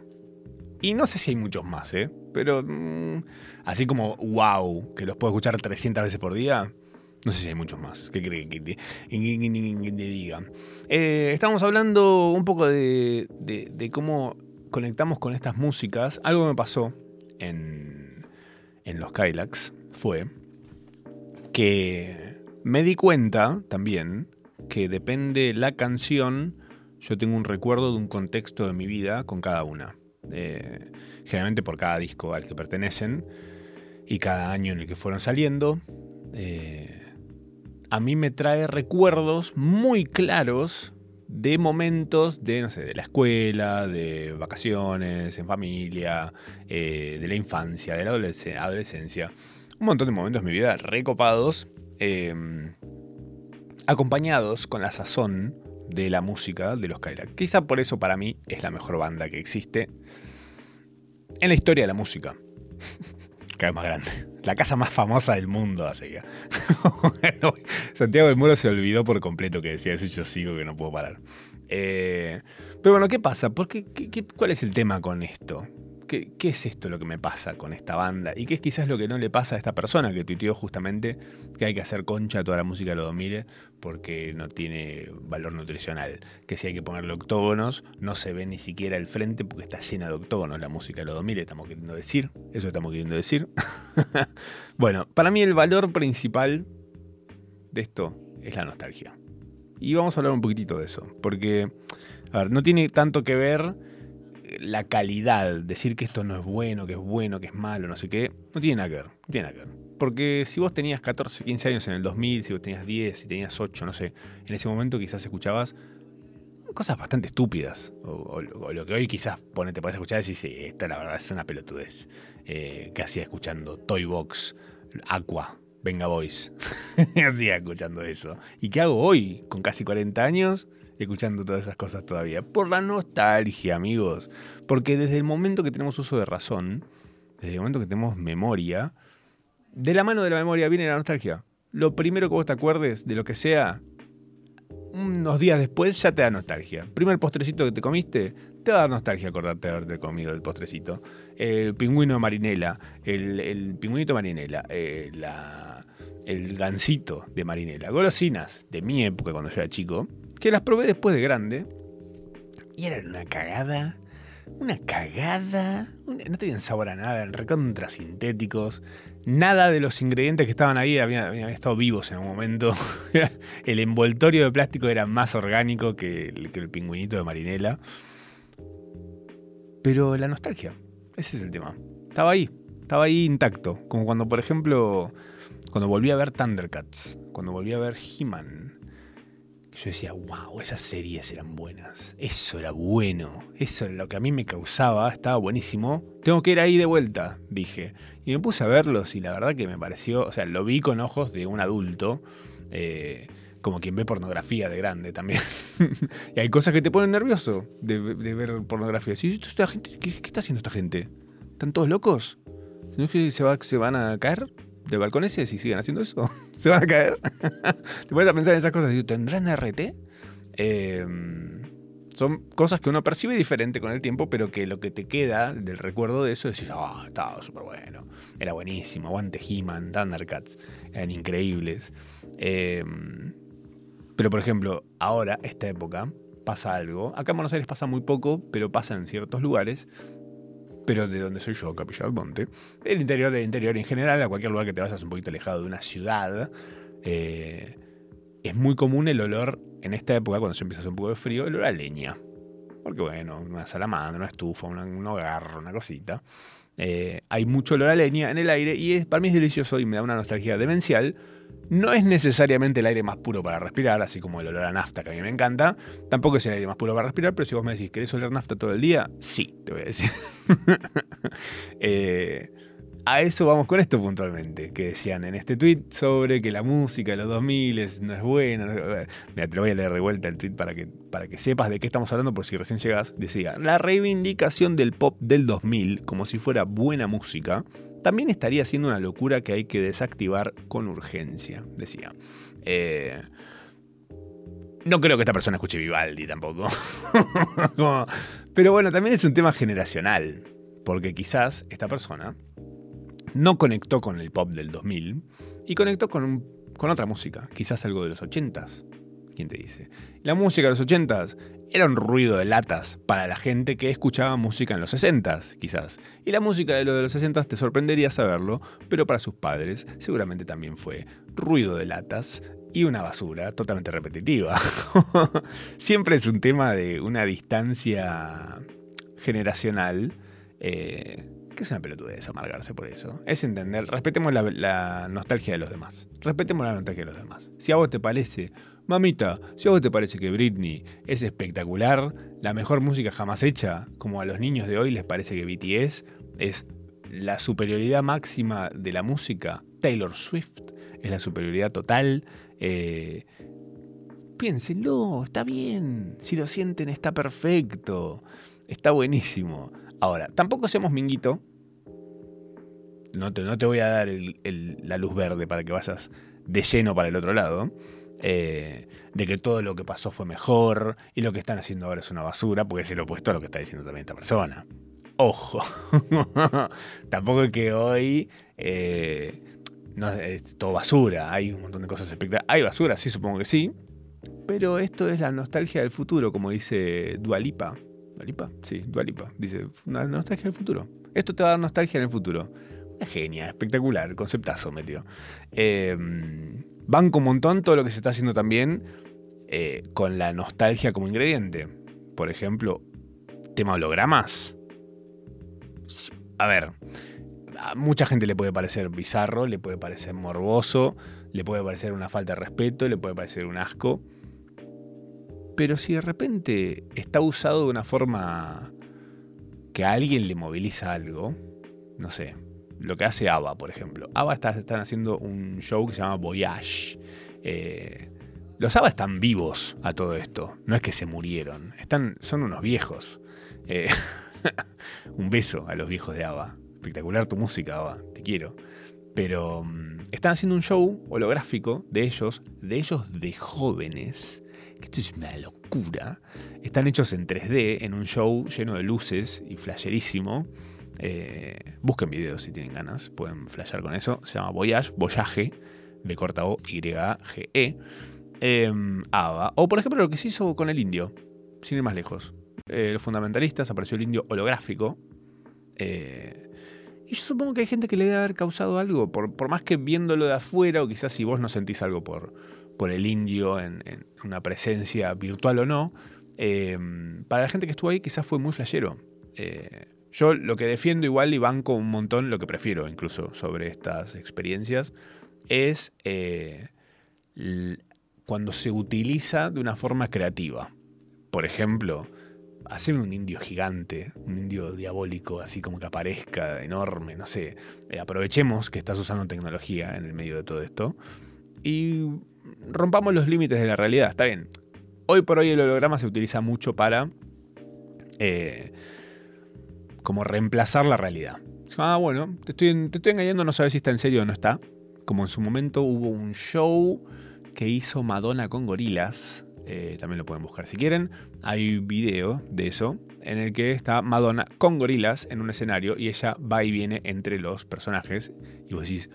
Y no sé si hay muchos más, ¿eh? Pero mm, así como wow, que los puedo escuchar 300 veces por día, no sé si hay muchos más. ¿Qué que- que te diga? Eh, estábamos hablando un poco de, de- de cómo conectamos con estas músicas. Algo me pasó en, en los Kylax fue que me di cuenta también que depende la canción, yo tengo un recuerdo de un contexto de mi vida con cada una. Generalmente por cada disco al que pertenecen y cada año en el que fueron saliendo. eh, a mí me trae recuerdos muy claros de momentos de, no sé, de la escuela, de vacaciones, en familia, eh, de la infancia, de la adolesc- adolescencia. Un montón de momentos de mi vida recopados, eh, acompañados con la sazón de la música de los Kylax. Quizá por eso para mí es la mejor banda que existe en la historia de la música. *laughs* Cada vez más grande. La casa más famosa del mundo, así que. *laughs* Bueno, Santiago del Muro se olvidó por completo que decía eso y yo sigo que no puedo parar. Eh, pero bueno, ¿qué pasa? ¿Por qué- qué- ¿Cuál es el tema con esto? ¿Qué, es esto lo que me pasa con esta banda? ¿Y qué es quizás lo que no le pasa a esta persona que tuiteó justamente que hay que hacer concha a toda la música de los 2000 porque no tiene valor nutricional? Que si hay que ponerle octógonos, no se ve ni siquiera el frente porque está llena de octógonos la música de los 2000, estamos queriendo decir. Eso estamos queriendo decir. *laughs* bueno, para mí el valor principal de esto es la nostalgia. Y vamos a hablar un poquitito de eso, porque, a ver, no tiene tanto que ver la calidad, decir que esto no es bueno, que es bueno, que es malo, no sé qué, no tiene nada que ver, tiene que ver. Porque si vos tenías 14, 15 años en el 2000, si vos tenías 10, si tenías 8, no sé, en ese momento quizás escuchabas cosas bastante estúpidas. O, lo que hoy quizás pone, te puedes escuchar y decís, sí, esto la verdad es una pelotudez. Eh, ¿Qué hacía escuchando Toy Box, Aqua, Venga Boys? *laughs* ¿Qué hacía escuchando eso? ¿Y qué hago hoy, con casi 40 años, escuchando todas esas cosas todavía? Por la nostalgia, amigos. Porque desde el momento que tenemos uso de razón, desde el momento que tenemos memoria, de la mano de la memoria viene la nostalgia. Lo primero que vos te acuerdes de lo que sea, unos días después ya te da nostalgia. Primer postrecito que te comiste, te va a dar nostalgia acordarte de haberte comido el postrecito. El pingüino marinela, el, el pingüinito marinela, eh, el gansito de marinela, golosinas de mi época cuando yo era chico, que las probé después de grande y eran una cagada. Una cagada. no tenían sabor a nada, eran recontra sintéticos. Nada de los ingredientes que estaban ahí habían, estado vivos en un momento. *laughs* el envoltorio de plástico era más orgánico que el, que el pingüinito de marinela. Pero la nostalgia, ese es el tema. Estaba ahí, estaba ahí intacto. Como cuando, por ejemplo, cuando volví a ver Thundercats, cuando volví a ver He-Man. Yo decía, wow, esas series eran buenas. Eso era bueno. Eso era lo que a mí me causaba. Estaba buenísimo. Tengo que ir ahí de vuelta, dije. Y me puse a verlos y la verdad que me pareció, o sea, lo vi con ojos de un adulto. eh, como quien ve pornografía de grande también. *laughs* y hay cosas que te ponen nervioso de, ver pornografía. Esto- esta gente, ¿qué, está haciendo esta gente? ¿Están todos locos? ¿No es que se van a caer de balcones si siguen haciendo eso? *laughs* ¿Se van a caer? *laughs* te pones a pensar en esas cosas. Digo, ¿Tendrán RT? Eh, son cosas que uno percibe diferente con el tiempo, pero que lo que te queda del recuerdo de eso es decir, ah, estaba súper bueno, era buenísimo, aguante He-Man, Thundercats, eran increíbles. Eh, pero por ejemplo, ahora, esta época, pasa algo. Acá en Buenos Aires pasa muy poco, pero pasa en ciertos lugares. Pero de donde soy yo, Capilla del Monte, el interior del interior en general, a cualquier lugar que te vayas un poquito alejado de una ciudad, eh, es muy común el olor, en esta época, cuando se empieza a hacer un poco de frío, el olor a leña. Porque bueno, una salamandra, una estufa, un hogar, una cosita. Eh, hay mucho olor a leña en el aire y es, para mí es delicioso y me da una nostalgia demencial. No es necesariamente el aire más puro para respirar, así como el olor a nafta que a mí me encanta. Tampoco es el aire más puro para respirar, pero si vos me decís, ¿querés oler nafta todo el día? Sí, te voy a decir. *laughs* Eh, a eso vamos con esto puntualmente, que decían en este tweet sobre que la música de los 2000 es- no es buena. es- Mira, te lo voy a leer de vuelta el tweet para que, para que sepas de qué estamos hablando, por si recién llegas. Decía, la reivindicación del pop del 2000 como si fuera buena música, también estaría siendo una locura que hay que desactivar con urgencia, decía. Eh, no creo que esta persona escuche Vivaldi tampoco. *laughs* Pero bueno, también es un tema generacional, porque quizás esta persona no conectó con el pop del 2000 y conectó con, con otra música, quizás algo de los 80s. ¿Quién te dice? La música de los 80s era un ruido de latas para la gente que escuchaba música en los 60s, quizás. Y la música de lo de los 60s te sorprendería saberlo, pero para sus padres seguramente también fue ruido de latas y una basura totalmente repetitiva. *laughs* Siempre es un tema de una distancia generacional. eh, que es una pelotudez amargarse por eso. Es entender, respetemos la, la nostalgia de los demás. Respetemos la nostalgia de los demás. Si a vos te parece, mamita, si a vos te parece que Britney es espectacular, la mejor música jamás hecha, como a los niños de hoy les parece que BTS es la superioridad máxima de la música, Taylor Swift es la superioridad total. eh, piénsenlo, está bien. Si lo sienten, está perfecto. Está buenísimo. Ahora, tampoco seamos minguito. No te, voy a dar la luz verde para que vayas de lleno para el otro lado. Eh, de que todo lo que pasó fue mejor y lo que están haciendo ahora es una basura, porque es el opuesto a lo que está diciendo también esta persona. Ojo. *laughs* Tampoco es que hoy eh, no, es todo basura. Hay un montón de cosas espectaculares. Hay basura, sí, supongo que sí. Pero esto es la nostalgia del futuro, como dice Dualipa. ¿Dualipa? Sí, Dualipa. Dice, una nostalgia del futuro. Esto te va a dar nostalgia en el futuro. Genia, espectacular, conceptazo metió. Eh, banco un montón todo lo que se está haciendo también eh, con la nostalgia como ingrediente. Por ejemplo, tema hologramas. A ver, a mucha gente le puede parecer bizarro, le puede parecer morboso, le puede parecer una falta de respeto, le puede parecer un asco. Pero si de repente está usado de una forma que a alguien le moviliza algo, no sé, lo que hace ABBA, por ejemplo. ABBA está, están haciendo un show que se llama Voyage. Eh, los ABBA están vivos a todo esto, no es que se murieron, están, son unos viejos. Eh, *laughs* un beso a los viejos de ABBA. Espectacular tu música, ABBA, te quiero. Pero mm, están haciendo un show holográfico de ellos, de ellos de jóvenes, que esto es una locura. Están hechos en 3D, en un show lleno de luces y flasherísimo. Eh, busquen videos si tienen ganas, pueden flashear con eso. Se llama Voyage, Voyage, de corta O, Y, G, E. Em, ABBA. O por ejemplo lo que se hizo con el indio, sin ir más lejos. Eh, los fundamentalistas apareció el indio holográfico. Eh, y yo supongo que hay gente que le debe haber causado algo, por, por, más que viéndolo de afuera, o quizás si vos no sentís algo por, por el indio en, una presencia virtual o no, eh, para la gente que estuvo ahí quizás fue muy flashero. Eh, yo lo que defiendo igual y banco un montón, lo que prefiero incluso sobre estas experiencias, es eh, cuando se utiliza de una forma creativa. Por ejemplo, hacerme un indio gigante, un indio diabólico, así como que aparezca enorme, no sé. Eh, aprovechemos que estás usando tecnología en el medio de todo esto y rompamos los límites de la realidad. Está bien. Hoy por hoy el holograma se utiliza mucho para eh, como reemplazar la realidad. Ah, bueno, te estoy, te estoy engañando, no sabes si está en serio o no está. Como en su momento hubo un show que hizo Madonna con gorilas, eh, también lo pueden buscar si quieren. Hay video de eso en el que está Madonna con gorilas en un escenario y ella va y viene entre los personajes y vos decís,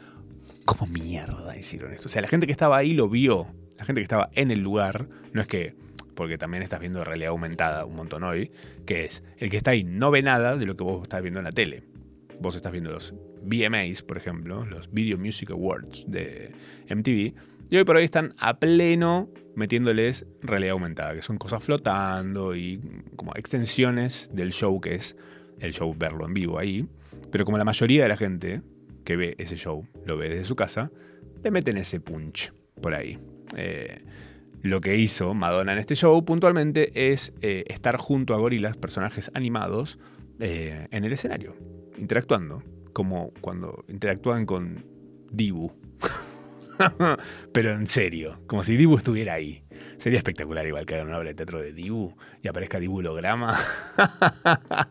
¿cómo mierda hicieron esto? O sea, la gente que estaba ahí lo vio, la gente que estaba en el lugar, no es que, porque también estás viendo realidad aumentada un montón hoy, que es, el que está ahí no ve nada de lo que vos estás viendo en la tele. Vos estás viendo los VMAs, por ejemplo, los Video Music Awards de MTV, y hoy por hoy están a pleno metiéndoles realidad aumentada, que son cosas flotando y como extensiones del show que es el show verlo en vivo ahí. Pero como la mayoría de la gente que ve ese show lo ve desde su casa, le meten ese punch por ahí. Eh, lo que hizo Madonna en este show puntualmente es eh, estar junto a gorilas, personajes animados, eh, en el escenario, interactuando, como cuando interactúan con Dibu. *laughs* Pero en serio, como si Dibu estuviera ahí. Sería espectacular igual que hagan una obra de teatro de Dibu y aparezca Dibu holograma. *laughs*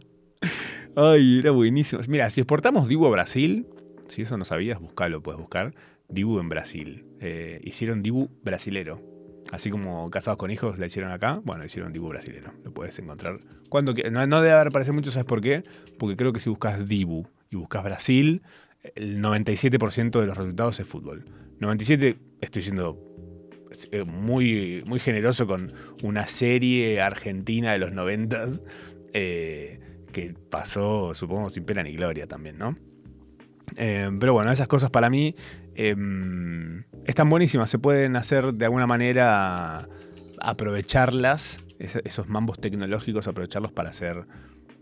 Ay, era buenísimo. Mira, si exportamos Dibu a Brasil, si eso no sabías, buscalo, puedes buscar. Dibu en Brasil. Eh, hicieron Dibu brasilero. Así como Casados con Hijos la hicieron acá, bueno, hicieron Dibu brasilero. Lo puedes encontrar cuando no, no debe haber parecido mucho, ¿sabes por qué? Porque creo que si buscas Dibu y buscas Brasil, el 97% de los resultados es fútbol. 97, estoy siendo eh, muy, muy generoso con una serie argentina de los 90 eh, que pasó, supongo, sin pena ni gloria también, ¿no? Eh, pero bueno, esas cosas para mí eh, están buenísimas, se pueden hacer de alguna manera, aprovecharlas, esos mambos tecnológicos, aprovecharlos para hacer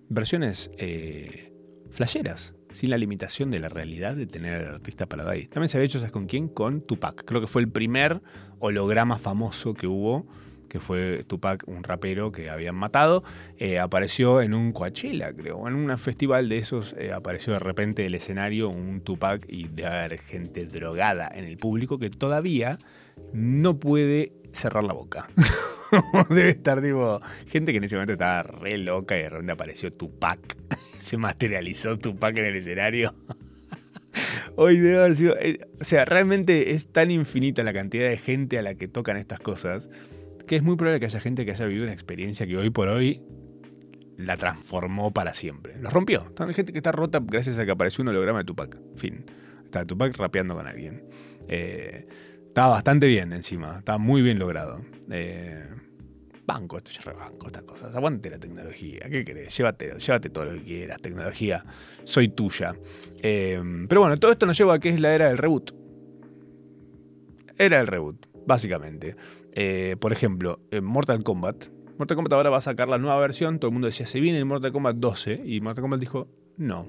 versiones eh, flasheras, sin la limitación de la realidad de tener al artista parado ahí. También se había hecho, ¿sabes con quién? Con Tupac. Creo que fue el primer holograma famoso que hubo, que fue Tupac, un rapero que habían matado. Eh, apareció en un Coachella, creo, en un festival de esos, eh, apareció de repente el escenario un Tupac y de haber gente drogada en el público que todavía no puede cerrar la boca. *laughs* Debe estar tipo gente que en ese momento estaba re loca y de repente apareció Tupac. *laughs* Se materializó Tupac en el escenario. *laughs* Hoy debe haber sido. eh, o sea, realmente es tan infinita la cantidad de gente a la que tocan estas cosas que es muy probable que haya gente que haya vivido una experiencia que hoy por hoy la transformó para siempre. Lo rompió. Hay gente que está rota gracias a que apareció un holograma de Tupac. Fin. Está Tupac rapeando con alguien. Eh, estaba bastante bien encima. Estaba muy bien logrado. Eh, banco, esto ya rebanco, estas cosas. Aguante la tecnología. ¿Qué querés? Llévate, llévate todo lo que quieras. Tecnología, soy tuya. Eh, pero bueno, todo esto nos lleva a que es la era del reboot. Era el reboot, básicamente. Eh, por ejemplo, en Mortal Kombat. Mortal Kombat ahora va a sacar la nueva versión. Todo el mundo decía, se viene el Mortal Kombat 12. Y Mortal Kombat dijo, no.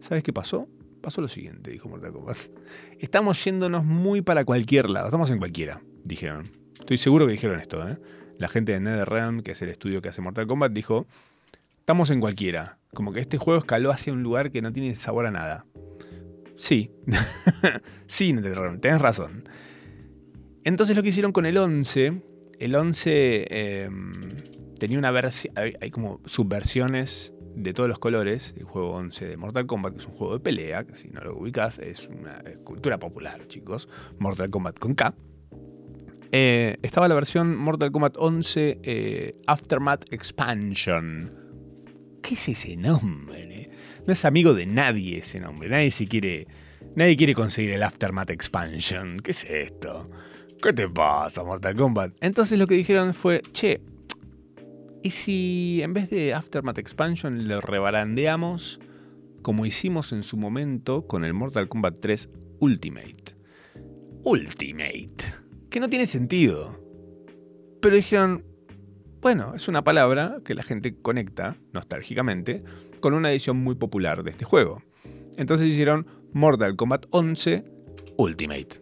¿Sabes qué pasó? pasó lo siguiente, dijo Mortal Kombat. *laughs* Estamos yéndonos muy para cualquier lado, estamos en cualquiera, dijeron. Estoy seguro que dijeron esto, ¿eh? La gente de NetherRealm, que es el estudio que hace Mortal Kombat, dijo, estamos en cualquiera. Como que este juego escaló hacia un lugar que no tiene sabor a nada. Sí, *laughs* sí, NetherRealm, tenés razón. Entonces lo que hicieron con el 11, el 11 eh, tenía una versión, hay, como subversiones de todos los colores, el juego 11 de Mortal Kombat, que es un juego de pelea, que si no lo ubicas es una cultura popular, chicos, Mortal Kombat con K. Eh, estaba la versión Mortal Kombat 11 eh, Aftermath Expansion. ¿Qué es ese nombre? No es amigo de nadie ese nombre. Nadie se quiere. Nadie quiere conseguir el Aftermath Expansion. ¿Qué es esto? ¿Qué te pasa, Mortal Kombat? Entonces lo que dijeron fue, che, ¿y si en vez de Aftermath Expansion lo rebarandeamos como hicimos en su momento con el Mortal Kombat 3 Ultimate? Ultimate. Que no tiene sentido. Pero dijeron, bueno, es una palabra que la gente conecta nostálgicamente con una edición muy popular de este juego. Entonces hicieron Mortal Kombat 11 Ultimate.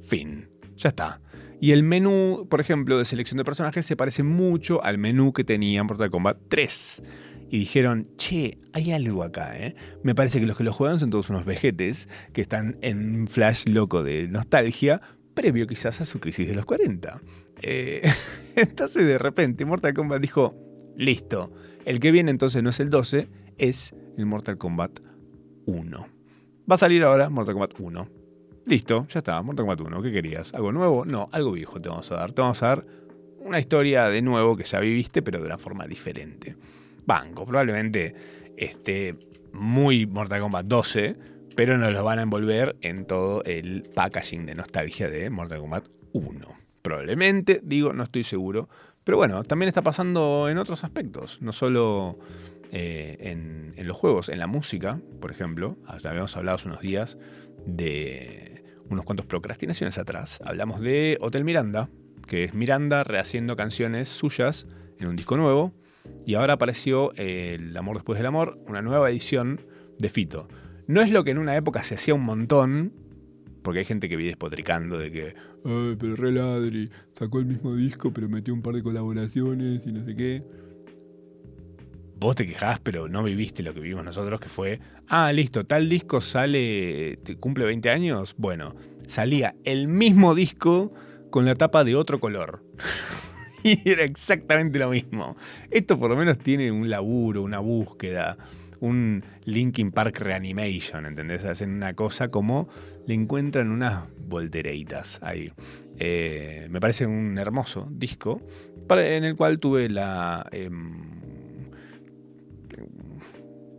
Fin. Ya está. Y el menú, por ejemplo, de selección de personajes se parece mucho al menú que tenía Mortal Kombat 3. Y dijeron, che, hay algo acá, ¿eh? Me parece que los que lo juegan son todos unos vejetes que están en un flash loco de nostalgia, previo quizás a su crisis de los 40. Eh, *laughs* entonces de repente Mortal Kombat dijo, listo, el que viene entonces no es el 12, es el Mortal Kombat 1. Va a salir ahora Mortal Kombat 1. Listo, ya está, Mortal Kombat 1. ¿Qué querías? ¿Algo nuevo? No, algo viejo te vamos a dar. Te vamos a dar una historia de nuevo que ya viviste, pero de una forma diferente. Banco, probablemente esté muy Mortal Kombat 12, pero nos lo van a envolver en todo el packaging de nostalgia de Mortal Kombat 1. Probablemente, digo, no estoy seguro. Pero bueno, también está pasando en otros aspectos, no solo eh, en, en los juegos, en la música, por ejemplo. Ya habíamos hablado hace unos días de unos cuantos procrastinaciones atrás. Hablamos de Hotel Miranda, que es Miranda rehaciendo canciones suyas en un disco nuevo. Y ahora apareció El amor después del amor, una nueva edición de Fito. No es lo que en una época se hacía un montón, porque hay gente que vive despotricando de que, ay, pero re ladri, sacó el mismo disco, pero metió un par de colaboraciones y no sé qué. Vos te quejás, pero no viviste lo que vivimos nosotros, que fue, ah, listo, tal disco sale, te cumple 20 años. Bueno, salía el mismo disco con la tapa de otro color. *laughs* y era exactamente lo mismo. Esto por lo menos tiene un laburo, una búsqueda, un Linkin Park Reanimation, ¿entendés? Hacen una cosa como le encuentran unas voltereitas ahí. Eh, me parece un hermoso disco en el cual tuve la... em,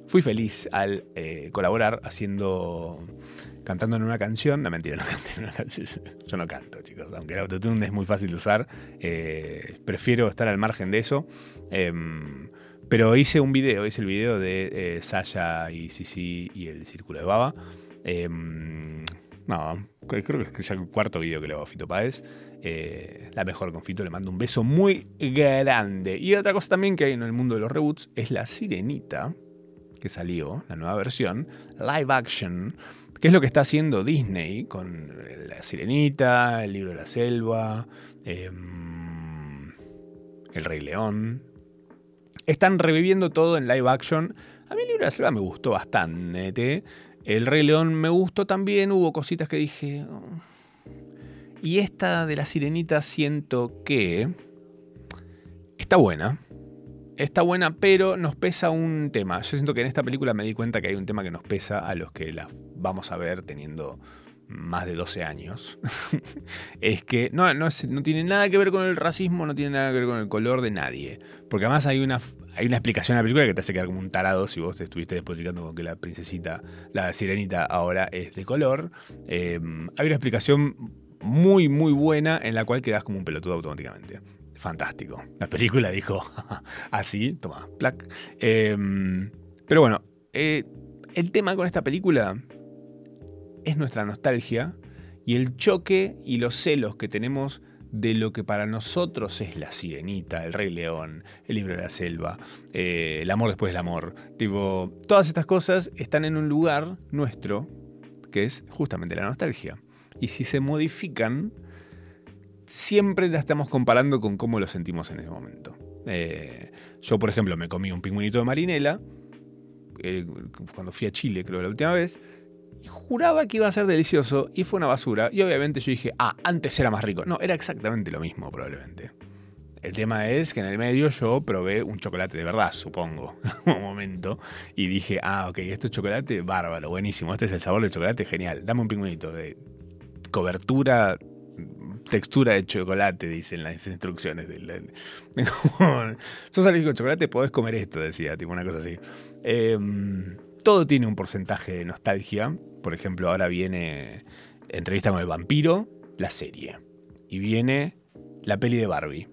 fui feliz al eh, colaborar haciendo cantando en una canción. No, mentira, no *laughs* canté en una canción. Yo no canto, chicos. Aunque el autotune es muy fácil de usar, eh, prefiero estar al margen de eso. Em, pero hice un video, hice el video de eh, Sasha y Sisi y el Círculo de Baba. Em, no, creo que es ya el cuarto video que le hago a Fito Páez. La mejor con Fito, le mando un beso muy grande. Y otra cosa también que hay en el mundo de los reboots es la sirenita que salió, la nueva versión, live action, que es lo que está haciendo Disney con La Sirenita, El Libro de la Selva, em, El Rey León. Están reviviendo todo en live action. A mí El Libro de la Selva me gustó bastante. El Rey León me gustó también, hubo cositas que dije... "Oh". Y esta de La Sirenita siento que... Está buena, Está buena, pero nos pesa un tema. Yo siento que en esta película me di cuenta que hay un tema que nos pesa a los que la vamos a ver teniendo más de 12 años. *laughs* es que no, no, tiene nada que ver con el racismo, no tiene nada que ver con el color de nadie. Porque además hay una, hay una explicación en la película que te hace quedar como un tarado si vos te estuviste despotricando con que la princesita, la sirenita ahora es de color. Eh, hay una explicación muy, muy buena en la cual quedas como un pelotudo automáticamente. Fantástico. La película dijo *laughs* así, toma, plac. Eh, pero bueno, eh, el tema con esta película es nuestra nostalgia y el choque y los celos que tenemos de lo que para nosotros es la sirenita, el rey león, el libro de la selva, eh, el amor después del amor. Tipo, todas estas cosas están en un lugar nuestro que es justamente la nostalgia. Y si se modifican, siempre la estamos comparando con cómo lo sentimos en ese momento. Eh, yo, por ejemplo, me comí un pingüinito de marinela eh, cuando fui a Chile, creo, la última vez, y juraba que iba a ser delicioso y fue una basura. Y obviamente yo dije, ah, antes era más rico. No, era exactamente lo mismo, probablemente. El tema es que en el medio yo probé un chocolate de verdad, supongo, *laughs* en un momento, y dije, ah, ok, esto es chocolate, bárbaro, buenísimo, este es el sabor del chocolate, genial, dame un pingüinito de cobertura, textura de chocolate, dicen las instrucciones. Del, *laughs* sos alérgico a chocolate, podés comer esto, decía, tipo una cosa así. Em, todo tiene un porcentaje de nostalgia, por ejemplo, ahora viene entrevista con el vampiro, la serie, y viene la peli de Barbie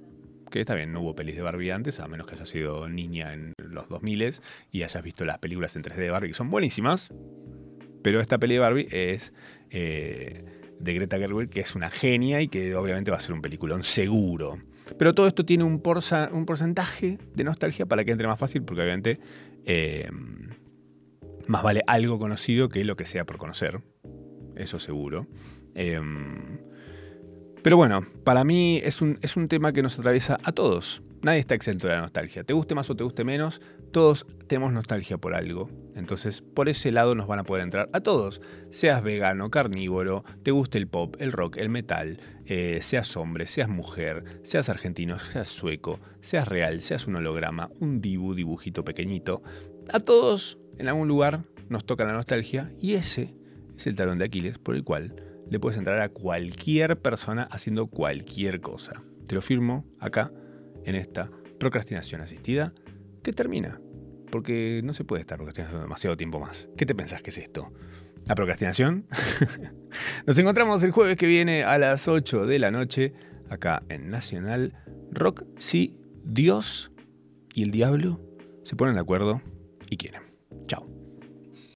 que está bien, no hubo pelis de Barbie antes, a menos que hayas sido niña en los 2000 y hayas visto las películas en 3D de Barbie, que son buenísimas. Pero esta peli de Barbie es eh, de Greta Gerwig, que es una genia y que obviamente va a ser un peliculón seguro. Pero todo esto tiene un, porcentaje de nostalgia para que entre más fácil, porque obviamente eh, más vale algo conocido que lo que sea por conocer. Eso seguro. Eh, pero bueno, para mí es un, es un tema que nos atraviesa a todos. Nadie está exento de la nostalgia. Te guste más o te guste menos, todos tenemos nostalgia por algo. Entonces, por ese lado nos van a poder entrar a todos. Seas vegano, carnívoro, te guste el pop, el rock, el metal, eh, seas hombre, seas mujer, seas argentino, seas sueco, seas real, seas un holograma, un dibu, dibujito pequeñito. A todos, en algún lugar, nos toca la nostalgia y ese es el talón de Aquiles por el cual le puedes entrar a cualquier persona haciendo cualquier cosa. Te lo firmo acá, en esta procrastinación asistida, que termina. Porque no se puede estar procrastinando demasiado tiempo más. ¿Qué te pensás que es esto? ¿La procrastinación? *laughs* Nos encontramos el jueves que viene a las 8 de la noche, acá en Nacional Rock, si Dios y el diablo se ponen de acuerdo y quieren.